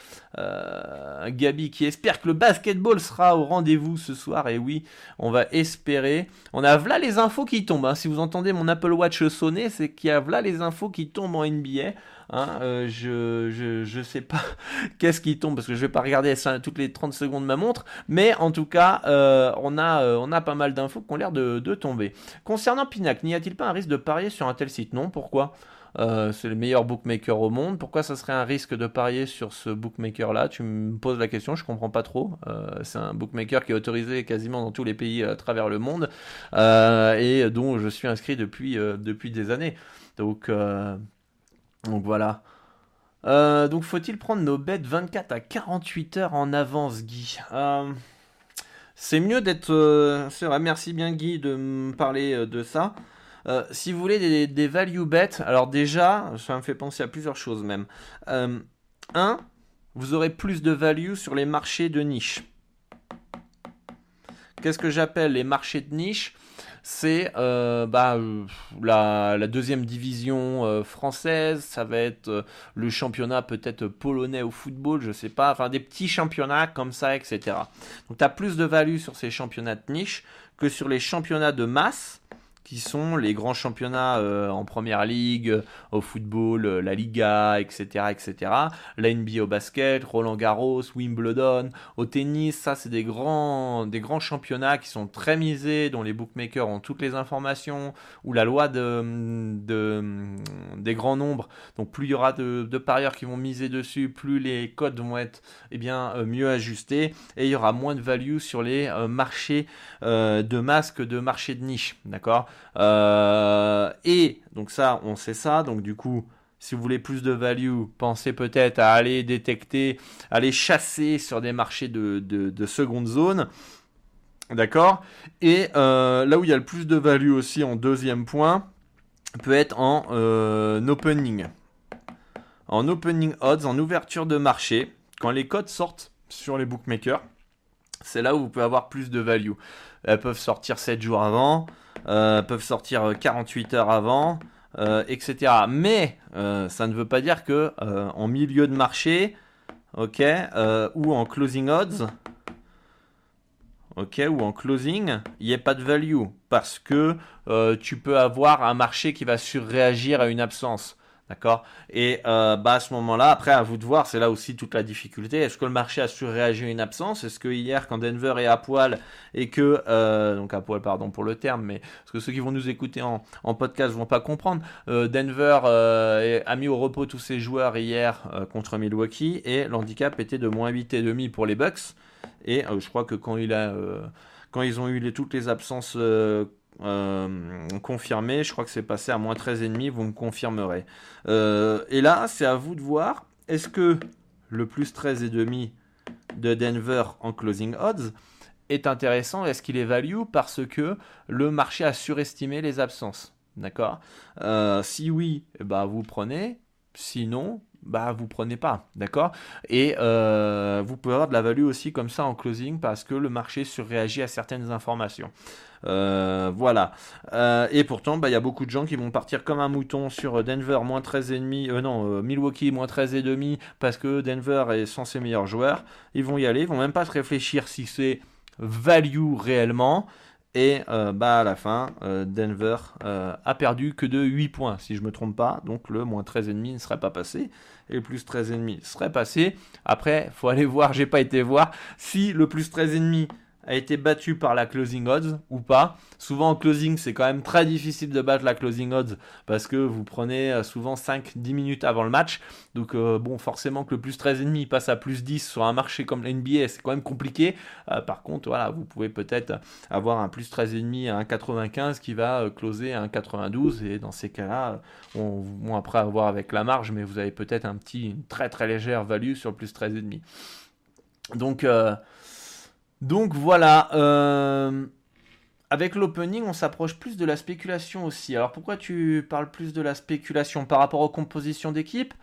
Gabi qui espère que le basketball sera au rendez-vous ce soir. Et oui, on va espérer. On a là les infos qui tombent. Hein. Si vous entendez mon Apple Watch sonner, c'est qu'il y a là les infos qui tombe en NBA. Hein, euh, je, je, je, sais pas qu'est-ce qui tombe parce que je vais pas regarder toutes les 30 secondes ma montre, mais en tout cas, euh, on, a, euh, on a pas mal d'infos qui ont l'air de, de, tomber. Concernant Pinac, n'y a-t-il pas un risque de parier sur un tel site? Non, pourquoi? C'est le meilleur bookmaker au monde. Pourquoi ça serait un risque de parier sur ce bookmaker-là? Tu me poses la question, je comprends pas trop. c'est un bookmaker qui est autorisé quasiment dans tous les pays à travers le monde et dont je suis inscrit depuis, depuis des années. Donc, euh, donc voilà. Euh, donc faut-il prendre nos bêtes 24 à 48 heures en avance, Guy euh, C'est mieux d'être... c'est vrai, merci bien Guy de me parler de ça. si vous voulez des, value bets, alors déjà, ça me fait penser à plusieurs choses même. un, vous aurez plus de value sur les marchés de niche. Qu'est-ce que j'appelle les marchés de niche? C'est euh, bah, euh, la, deuxième division euh, française, ça va être le championnat peut-être polonais au football, je sais pas, enfin des petits championnats comme ça, etc. Donc tu as plus de value sur ces championnats de niche que sur les championnats de masse qui sont les grands championnats euh, en première ligue, euh, au football, euh, la Liga, etc., etc. La NBA au basket, Roland Garros, Wimbledon, au tennis, ça c'est des grands, championnats qui sont très misés, dont les bookmakers ont toutes les informations, où la loi de, des grands nombres, donc plus il y aura de, parieurs qui vont miser dessus, plus les codes vont être eh bien, mieux ajustés, et il y aura moins de value sur les marchés de masques de marchés de niche, d'accord? Euh, et donc ça, on sait ça. Donc du coup, si vous voulez plus de value, pensez peut-être à aller détecter, aller chasser sur des marchés de, seconde zone. D'accord? Et euh, là où il y a le plus de value aussi en deuxième point, peut être en euh, opening. En opening odds, en ouverture de marché, quand les codes sortent sur les bookmakers, c'est là où vous pouvez avoir plus de value. Elles peuvent sortir 7 jours avant, peuvent sortir 48 heures avant, euh, etc. Mais euh, ça ne veut pas dire que en milieu de marché, ok, ou en closing odds, ok, ou en closing, il n'y ait pas de value parce que tu peux avoir un marché qui va surréagir à une absence. D'accord? Et euh, bah à ce moment-là, après, à vous de voir, c'est là aussi toute la difficulté. Est-ce que le marché a surréagi à une absence? Est-ce que hier, quand Denver est à poil et que. Euh, donc à poil, pardon pour le terme, mais parce que ceux qui vont nous écouter en, en podcast vont pas comprendre? Euh, Denver a mis au repos tous ses joueurs hier contre Milwaukee et l'handicap était de moins 8,5 pour les Bucks. Et je crois que quand, ils ont eu toutes les absences euh, confirmé, je crois que c'est passé à moins 13,5, vous me confirmerez. Euh, et là, c'est à vous de voir, est-ce que le plus 13,5 de Denver en closing odds est intéressant? Est-ce qu'il est value? Parce que le marché a surestimé les absences. D'accord? Euh, Si oui, bah vous prenez. Sinon, bah vous prenez pas, d'accord? Et vous pouvez avoir de la value aussi comme ça en closing parce que le marché surréagit à certaines informations. Euh, voilà. Euh, et pourtant, bah, il y a beaucoup de gens qui vont partir comme un mouton sur Denver moins 13,5, euh, non, Milwaukee moins 13,5 parce que Denver est sans ses meilleurs joueurs. Ils vont y aller, ils vont même pas se réfléchir si c'est value réellement. Et bah à la fin, Denver a perdu que de 8 points, si je me trompe pas. Donc le moins 13,5 ne serait pas passé. Et le plus 13,5 serait passé. Après, faut aller voir, j'ai pas été voir, si le plus 13,5 a été battu par la closing odds ou pas. Souvent en closing, c'est quand même très difficile de battre la closing odds parce que vous prenez euh, souvent 5-10 minutes avant le match. Donc euh, bon, forcément que le plus 13,5 passe à plus 10 sur un marché comme l'NBA, c'est quand même compliqué. Euh, par contre, voilà, vous pouvez peut-être avoir un plus 13,5 à 1,95 qui va closer à 1,92 et dans ces cas-là, on, bon, après avoir avec la marge, mais vous avez peut-être un petit, une très très légère value sur le plus 13,5. Donc donc voilà. Euh, avec l'opening, on s'approche plus de la spéculation aussi. Alors pourquoi tu parles plus de la spéculation par rapport aux compositions d'équipe?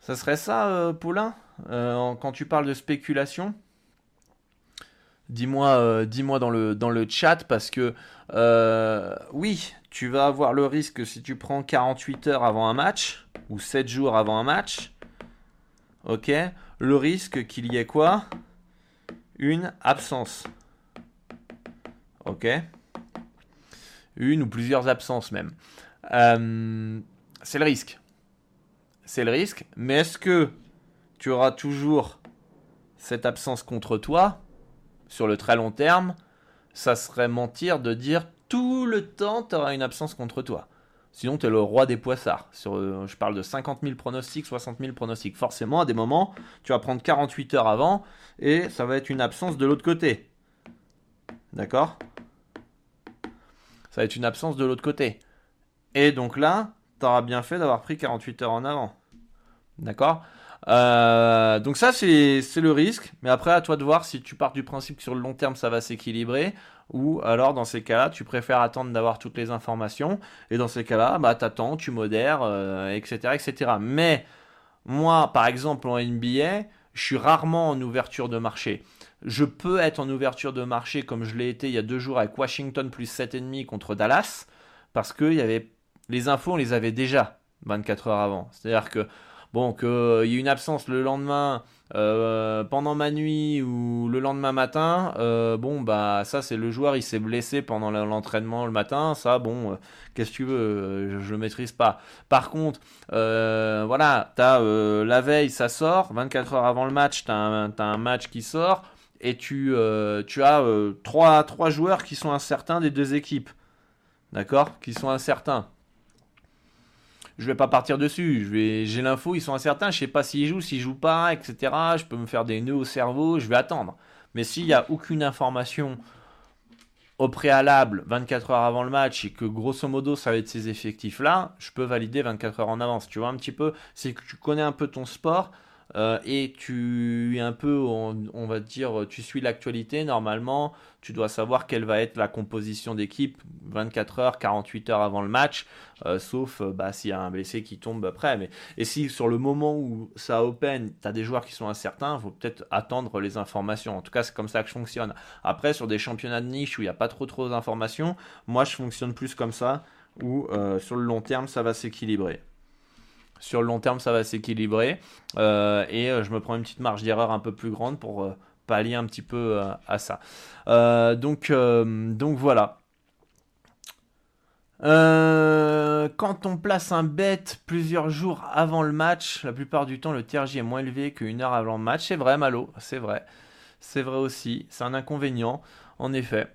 Ça serait ça, euh, Paulin euh, Quand tu parles de spéculation? Dis-moi dis dans, le, dans le chat parce que oui, tu vas avoir le risque si tu prends 48 heures avant un match ou 7 jours avant un match. Ok? Le risque qu'il y ait quoi? Une absence. Ok Une ou plusieurs absences même. Euh, c'est le risque. C'est le risque. Mais est-ce que tu auras toujours cette absence contre toi sur le très long terme Ça serait mentir de dire tout le temps tu auras une absence contre toi. Sinon, tu es le roi des poissards. Euh, je parle de 50 000 pronostics, 60 000 pronostics. Forcément, à des moments, tu vas prendre 48 heures avant et ça va être une absence de l'autre côté. D'accord? Ça va être une absence de l'autre côté. Et donc là, tu auras bien fait d'avoir pris 48 heures en avant. D'accord? Euh, donc ça c'est le risque, mais après à toi de voir si tu pars du principe que sur le long terme ça va s'équilibrer, ou alors dans ces cas-là tu préfères attendre d'avoir toutes les informations, et dans ces cas-là bah tu modères, etc., euh, etc. Mais moi par exemple en NBA, Je suis rarement en ouverture de marché. Je peux être en ouverture de marché comme je l'ai été il y a deux jours avec Washington plus 7,5 contre Dallas, parce que y avait, les infos, on les avait déjà 24 heures avant. C'est-à-dire que, bon, qu'il y ait une absence le lendemain, euh, pendant ma nuit ou le lendemain matin, euh, bon bah ça c'est le joueur, il s'est blessé pendant l'entraînement le matin, ça bon, euh, qu'est-ce que tu veux, je, ne maîtrise pas. Par contre, voilà, t'as la veille ça sort, 24 heures avant le match, t'as un, match qui sort. Et tu, tu as trois, trois joueurs qui sont incertains des deux équipes, d'accord, qui sont incertains je vais pas partir dessus. J'ai l'info, ils sont incertains, je sais pas s'ils jouent, s'ils jouent pas, etc. Je peux me faire des nœuds au cerveau, je vais attendre. Mais s'il n'y a aucune information au préalable, 24 heures avant le match, et que grosso modo ça va être ces effectifs-là, je peux valider 24 heures en avance. Tu vois un petit peu, c'est que tu connais un peu ton sport. Euh, et tu es un peu, on, va dire, tu suis l'actualité, normalement, tu dois savoir quelle va être la composition d'équipe 24 heures, 48 heures avant le match, euh, sauf euh, bah, s'il y a un blessé qui tombe après. Mais... Et si sur le moment où ça open, tu as des joueurs qui sont incertains, il faut peut-être attendre les informations. En tout cas, c'est comme ça que je fonctionne. Après, sur des championnats de niche où il n'y a pas trop trop d'informations, moi je fonctionne plus comme ça, où sur le long terme, ça va s'équilibrer sur le long terme, ça va s'équilibrer. Euh, et euh, je me prends une petite marge d'erreur un peu plus grande pour euh, pallier un petit peu à ça. donc, voilà. quand on place un bet plusieurs jours avant le match, la plupart du temps le TRJ est moins élevé qu'une heure avant le match. C'est vrai, Malo, c'est vrai. C'est vrai aussi. C'est un inconvénient, en effet.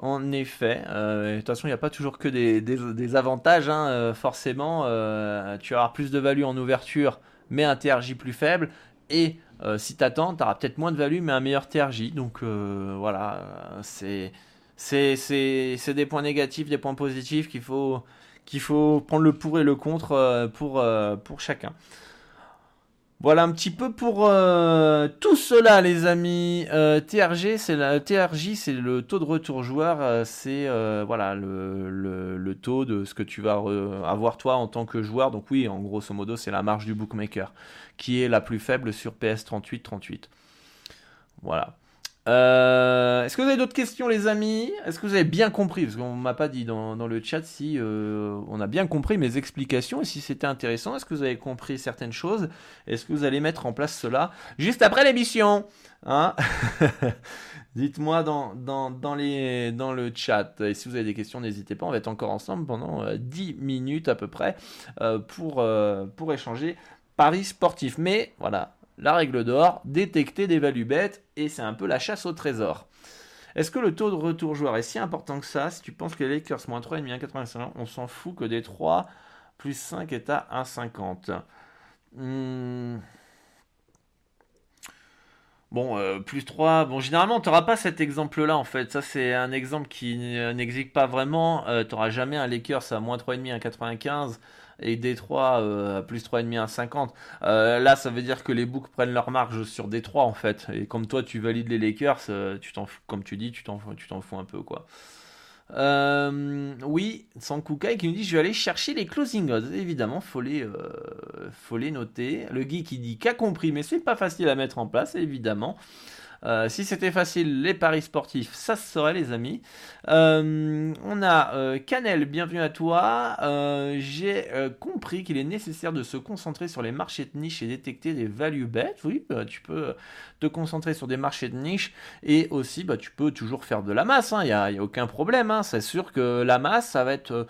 En effet, euh, de toute façon, il n'y a pas toujours que des, avantages, hein, euh, forcément. Euh, tu avoir plus de value en ouverture, mais un TRJ plus faible. Et si tu attends, tu auras peut-être moins de value, mais un meilleur TRJ. Donc voilà, c'est des points négatifs, des points positifs qu'il faut, prendre le pour et le contre pour chacun. Voilà un petit peu pour euh, tout cela, les amis. Euh, TRG, c'est la TRJ, c'est le taux de retour joueur. Euh, c'est voilà le, le, taux de ce que tu vas avoir toi en tant que joueur. Donc oui, en grosso modo, c'est la marge du bookmaker qui est la plus faible sur PS 38 38. Voilà. Euh, est-ce que vous avez d'autres questions, les amis? Est-ce que vous avez bien compris? Parce qu'on m'a pas dit dans, le chat si euh, on a bien compris mes explications et si c'était intéressant. Est-ce que vous avez compris certaines choses? Est-ce que vous allez mettre en place cela juste après l'émission? Hein? Dites-moi dans, le chat. Et si vous avez des questions, n'hésitez pas. On va être encore ensemble pendant 10 euh, minutes à peu près pour, pour échanger Paris sportif. Mais voilà, la règle d'or, détecter des values bêtes, et c'est un peu la chasse au trésor. Est-ce que le taux de retour joueur est si important que ça? Si tu penses que les Lakers moins 3,5 1,85, on s'en fout que des 3 plus 5 est à 1,50. Hmm. Bon, euh, plus 3, bon, généralement, tu n'auras pas cet exemple-là, en fait. Ça, c'est un exemple qui n'existe pas vraiment. Euh, tu n'auras jamais un Lakers à moins 3,5, 1,95 et Détroit euh, plus 3,5 à 50. Euh, là, ça veut dire que les books prennent leur marge sur Détroit en fait. Et comme toi, tu valides les Lakers, euh, tu t'en comme tu dis, tu t'en fous un peu quoi. oui, sans Kukai qui nous dit je vais aller chercher les closing odds. Évidemment, faut les, faut les noter. Le geek qui dit qu'a compris, mais c'est pas facile à mettre en place, évidemment. Euh, si c'était facile, les paris sportifs, ça serait les amis. Euh, on a euh, Canel, bienvenue à toi. J'ai compris qu'il est nécessaire de se concentrer sur les marchés de niche et détecter des value bets. Oui, bah, tu peux te concentrer sur des marchés de niche et aussi bah, tu peux toujours faire de la masse. Il hein. n'y a, aucun problème. Hein. C'est sûr que la masse, ça va être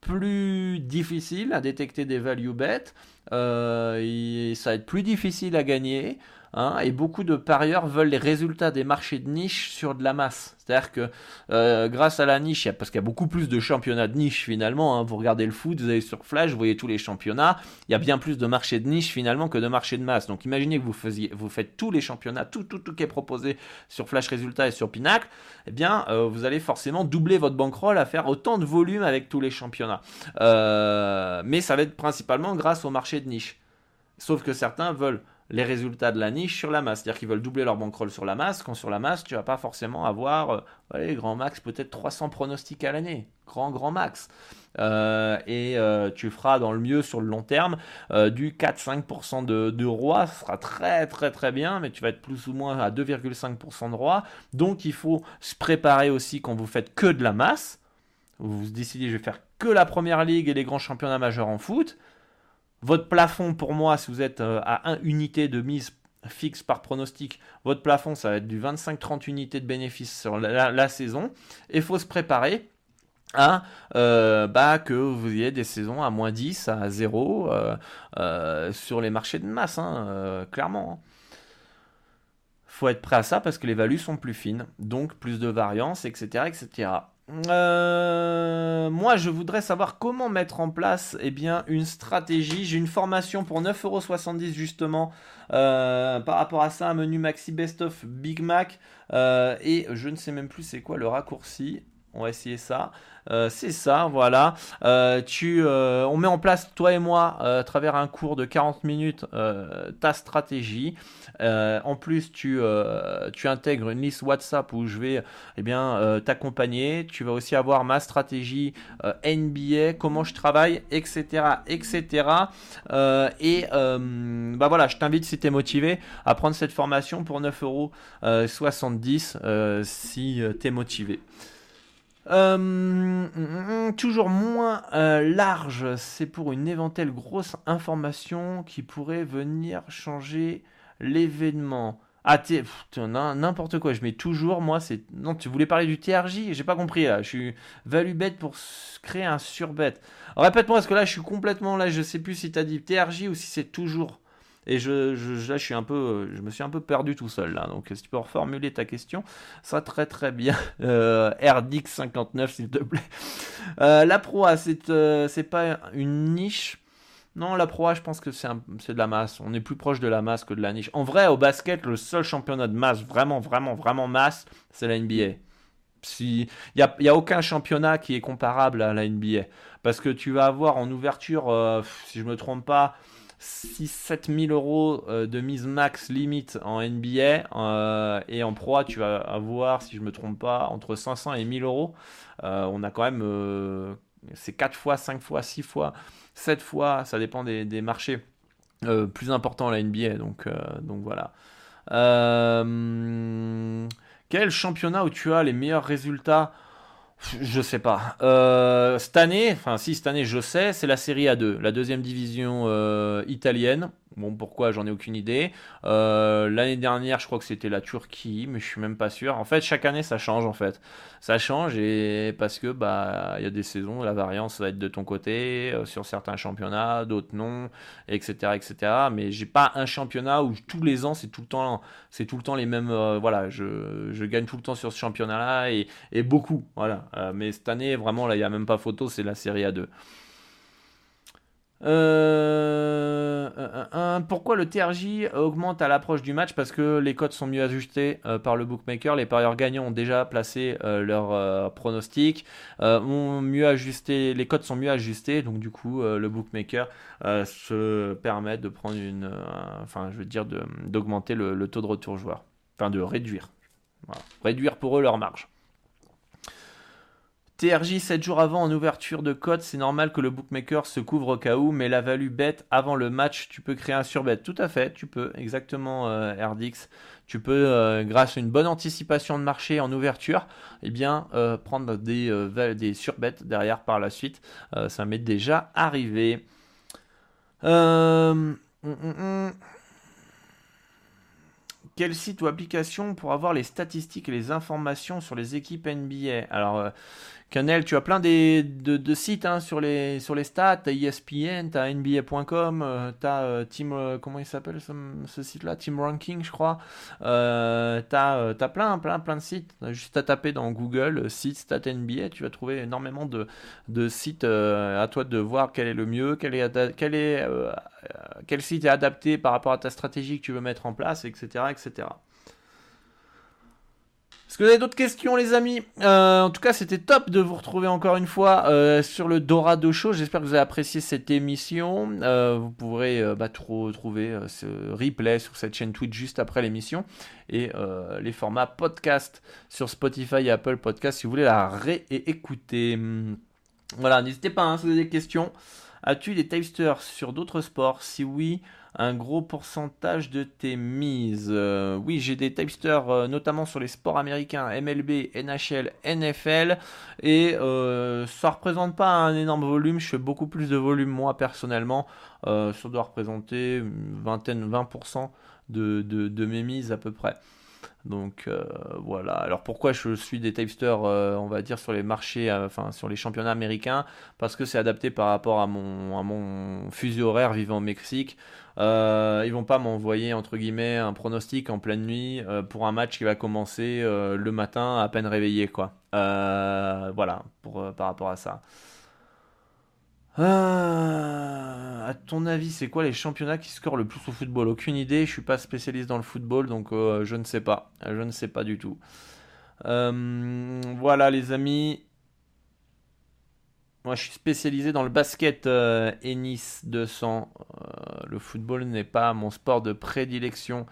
plus difficile à détecter des value bets. et ça va être plus difficile à gagner. Hein, et beaucoup de parieurs veulent les résultats des marchés de niche sur de la masse. C'est-à-dire que euh, grâce à la niche, parce qu'il y a beaucoup plus de championnats de niche finalement, hein, vous regardez le foot, vous allez sur Flash, vous voyez tous les championnats, il y a bien plus de marchés de niche finalement que de marchés de masse. Donc imaginez que vous, faisiez, vous faites tous les championnats, tout, tout, tout qui est proposé sur Flash Résultats et sur Pinacle, eh bien euh, vous allez forcément doubler votre bankroll à faire autant de volume avec tous les championnats. Euh, mais ça va être principalement grâce au marché de niche. Sauf que certains veulent les résultats de la niche sur la masse. C'est-à-dire qu'ils veulent doubler leur bankroll sur la masse, quand sur la masse, tu vas pas forcément avoir, euh, allez, grand max, peut-être 300 pronostics à l'année. Grand, grand max. Euh, et euh, tu feras dans le mieux sur le long terme du 4-5% de, de roi, ce sera très très très bien, mais tu vas être plus ou moins à 2,5% de roi. Donc il faut se préparer aussi quand vous faites que de la masse. Vous vous décidez, je vais faire que la première ligue et les grands championnats majeurs en foot. Votre plafond pour moi, si vous êtes euh, à 1 unité de mise fixe par pronostic, votre plafond, ça va être du 25-30 unités de bénéfice sur la, saison. Et il faut se préparer à euh, bah, que vous ayez des saisons à moins 10, à 0 euh, sur les marchés de masse, hein, clairement. Hein. faut être prêt à ça parce que les values sont plus fines, donc plus de variance, etc. etc. Euh, moi, je voudrais savoir comment mettre en place eh bien, une stratégie. J'ai une formation pour 9,70€ justement euh, par rapport à ça, un menu Maxi Best of Big Mac. Euh, et je ne sais même plus c'est quoi le raccourci. On va essayer ça. Euh, c'est ça, voilà. Euh, tu, euh, on met en place, toi et moi, à travers un cours de 40 minutes, ta stratégie. en plus, tu, intègres une liste WhatsApp où je vais eh bien, t'accompagner. Tu vas aussi avoir ma stratégie NBA, comment je travaille, etc. etc. et bah voilà, je t'invite si tu es motivé à prendre cette formation pour 9,70€ euros si tu es motivé. Euh, toujours moins euh, large, c'est pour une éventuelle grosse information qui pourrait venir changer l'événement. Ah, n'importe quoi, je mets toujours, moi, c'est... Non, tu voulais parler du TRJ J'ai pas compris, là. Je suis value bête pour créer un surbet. Répète-moi, parce que là, je suis complètement... Là, je sais plus si tu as dit TRJ ou si c'est toujours... Et je, je, là, je suis un peu, je me suis un peu perdu tout seul là. Donc, si tu peux reformuler ta question, ça très très bien. Euh, RDX 59, s'il te plaît. Euh, la proie, c'est euh, pas une niche? Non, la proie, je pense que c'est de la masse. On est plus proche de la masse que de la niche. En vrai, au basket, le seul championnat de masse, vraiment, vraiment, vraiment masse, c'est la NBA. Il n'y a, y a, aucun championnat qui est comparable à la NBA. Parce que tu vas avoir en ouverture, si je me trompe pas, 6-7 000 euros euh, de mise max limite en NBA euh, et en pro tu vas avoir si je me trompe pas entre 500 et 1000 euros. Euh, on a quand même c'est 4 fois 5 fois 6 fois 7 fois ça dépend des, des marchés plus importants la NBA donc, donc voilà. Quel championnat où tu as les meilleurs résultats? Je sais pas. Euh, cette année, enfin si cette année je sais, c'est la Série A2, la deuxième division euh, italienne. Bon, pourquoi? J'en ai aucune idée. Euh, l'année dernière, je crois que c'était la Turquie, mais je suis même pas sûr. En fait, chaque année, ça change en fait. Ça change et parce que bah il y a des saisons, la variance va être de ton côté euh, sur certains championnats, d'autres non, etc., etc. Mais j'ai pas un championnat où tous les ans c'est tout le temps, c'est tout le temps les mêmes. Euh, voilà, je, gagne tout le temps sur ce championnat-là et, et, beaucoup. Voilà. mais cette année, vraiment là, il y a même pas photo, c'est la Série A2. Euh, pourquoi le TRJ augmente à l'approche du match? Parce que les codes sont mieux ajustés euh, par le bookmaker. Les parieurs gagnants ont déjà placé euh, leur pronostic, ont mieux ajusté, les codes sont mieux ajustés, donc du coup le bookmaker se permet de prendre une, enfin je veux dire d'augmenter le, taux de retour joueur, enfin de réduire, réduire pour eux leur marge. TRJ 7 jours avant en ouverture de cote, c'est normal que le bookmaker se couvre au cas où, mais la value bête avant le match, tu peux créer un surbet. Tout à fait, tu peux, exactement euh, RDX. Tu peux, euh, grâce à une bonne anticipation de marché en ouverture, eh bien, euh, prendre des, des surbets derrière par la suite. ça m'est déjà arrivé. Hum, hum, hum. Quel site ou application pour avoir les statistiques et les informations sur les équipes NBA Alors, Canel, tu as plein de, sites hein, sur, les, stats. Tu as ESPN, tu as NBA.com, tu as Team. comment il s'appelle ce, site-là? Team Ranking, je crois. Euh, tu as, plein, plein, plein de sites. Juste à taper dans Google euh, site stat NBA, tu vas trouver énormément de, sites. Euh, à toi de voir quel est le mieux, quel, est, quel, est, euh, quel site est adapté par rapport à ta stratégie que tu veux mettre en place, etc. etc. Est-ce que vous avez d'autres questions, les amis euh, En tout cas, c'était top de vous retrouver encore une fois euh, sur le Dorado Show. J'espère que vous avez apprécié cette émission. Euh, vous pourrez bah, trouver ce replay sur cette chaîne Twitch juste après l'émission et les formats podcast sur Spotify et Apple Podcast si vous voulez la réécouter. Voilà, n'hésitez pas hein, si vous avez des questions. As-tu des tapesters sur d'autres sports? Si oui, un gros pourcentage de tes mises. Euh, oui, j'ai des tapesters euh, notamment sur les sports américains, MLB, NHL, NFL, et euh, ça représente pas un énorme volume. Je fais beaucoup plus de volume moi personnellement. ça doit représenter une vingtaine, 20% de, de, de mes mises à peu près. Donc euh, voilà. Alors pourquoi je suis des tapesters, euh, on va dire, sur les marchés, euh, enfin sur les championnats américains? Parce que c'est adapté par rapport à mon, à mon fuseau horaire vivant au Mexique. ils vont pas m'envoyer entre guillemets un pronostic en pleine nuit pour un match qui va commencer le matin à peine réveillé quoi. voilà pour par rapport à ça. Euh, à ton avis, c'est quoi les championnats qui scorent le plus au football? Aucune idée, je suis pas spécialiste dans le football, donc euh, je ne sais pas. Je ne sais pas du tout. Euh, voilà les amis. Moi je suis spécialisé dans le basket Ennis 200. le football n'est pas mon sport de prédilection.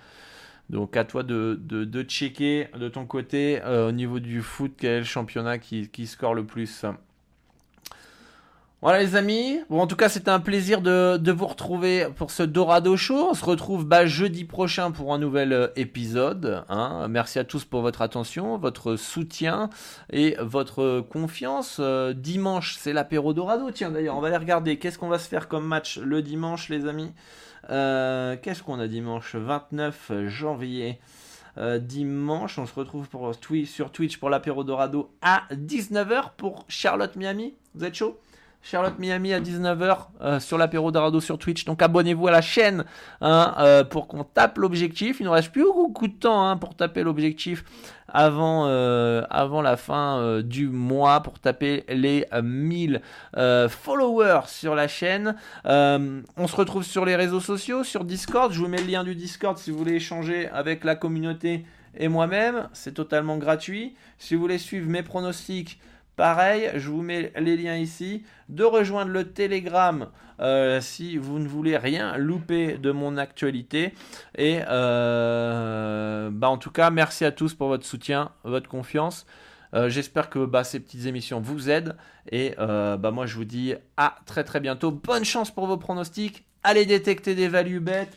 Donc à toi de, de, checker de ton côté au niveau du foot quel est championnat qui, qui score le plus. Voilà les amis, en tout cas c'était un plaisir de, vous retrouver pour ce Dorado Show. On se retrouve bah, jeudi prochain pour un nouvel euh, épisode. Hein. Merci à tous pour votre attention, votre soutien et votre confiance. Euh, dimanche c'est l'apéro Dorado, tiens d'ailleurs on va aller regarder qu'est-ce qu'on va se faire comme match le dimanche les amis? Euh, qu'est-ce qu'on a dimanche? 29 janvier dimanche. On se retrouve sur Twitch pour l'apéro Dorado à 19h pour Charlotte Miami. Vous êtes chaud? Charlotte Miami à 19h euh, sur l'apéro d'Arado sur Twitch. Donc abonnez-vous à la chaîne hein, euh, pour qu'on tape l'objectif. Il ne reste plus beaucoup de temps hein, pour taper l'objectif avant, euh, avant la fin du mois pour taper les 1000 followers sur la chaîne. on se retrouve sur les réseaux sociaux, sur Discord. Je vous mets le lien du Discord si vous voulez échanger avec la communauté et moi-même. C'est totalement gratuit. Si vous voulez suivre mes pronostics, Pareil, je vous mets les liens ici. De rejoindre le Telegram euh, si vous ne voulez rien louper de mon actualité. Et euh, bah en tout cas, merci à tous pour votre soutien, votre confiance. Euh, j'espère que bah, ces petites émissions vous aident. Et bah, moi, je vous dis à très très bientôt. Bonne chance pour vos pronostics. Allez détecter des value bêtes.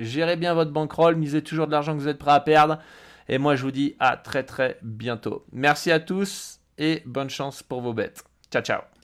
Gérez bien votre bankroll. Misez toujours de l'argent que vous êtes prêt à perdre. Et moi, je vous dis à très très bientôt. Merci à tous et bonne chance pour vos bêtes. Ciao, ciao.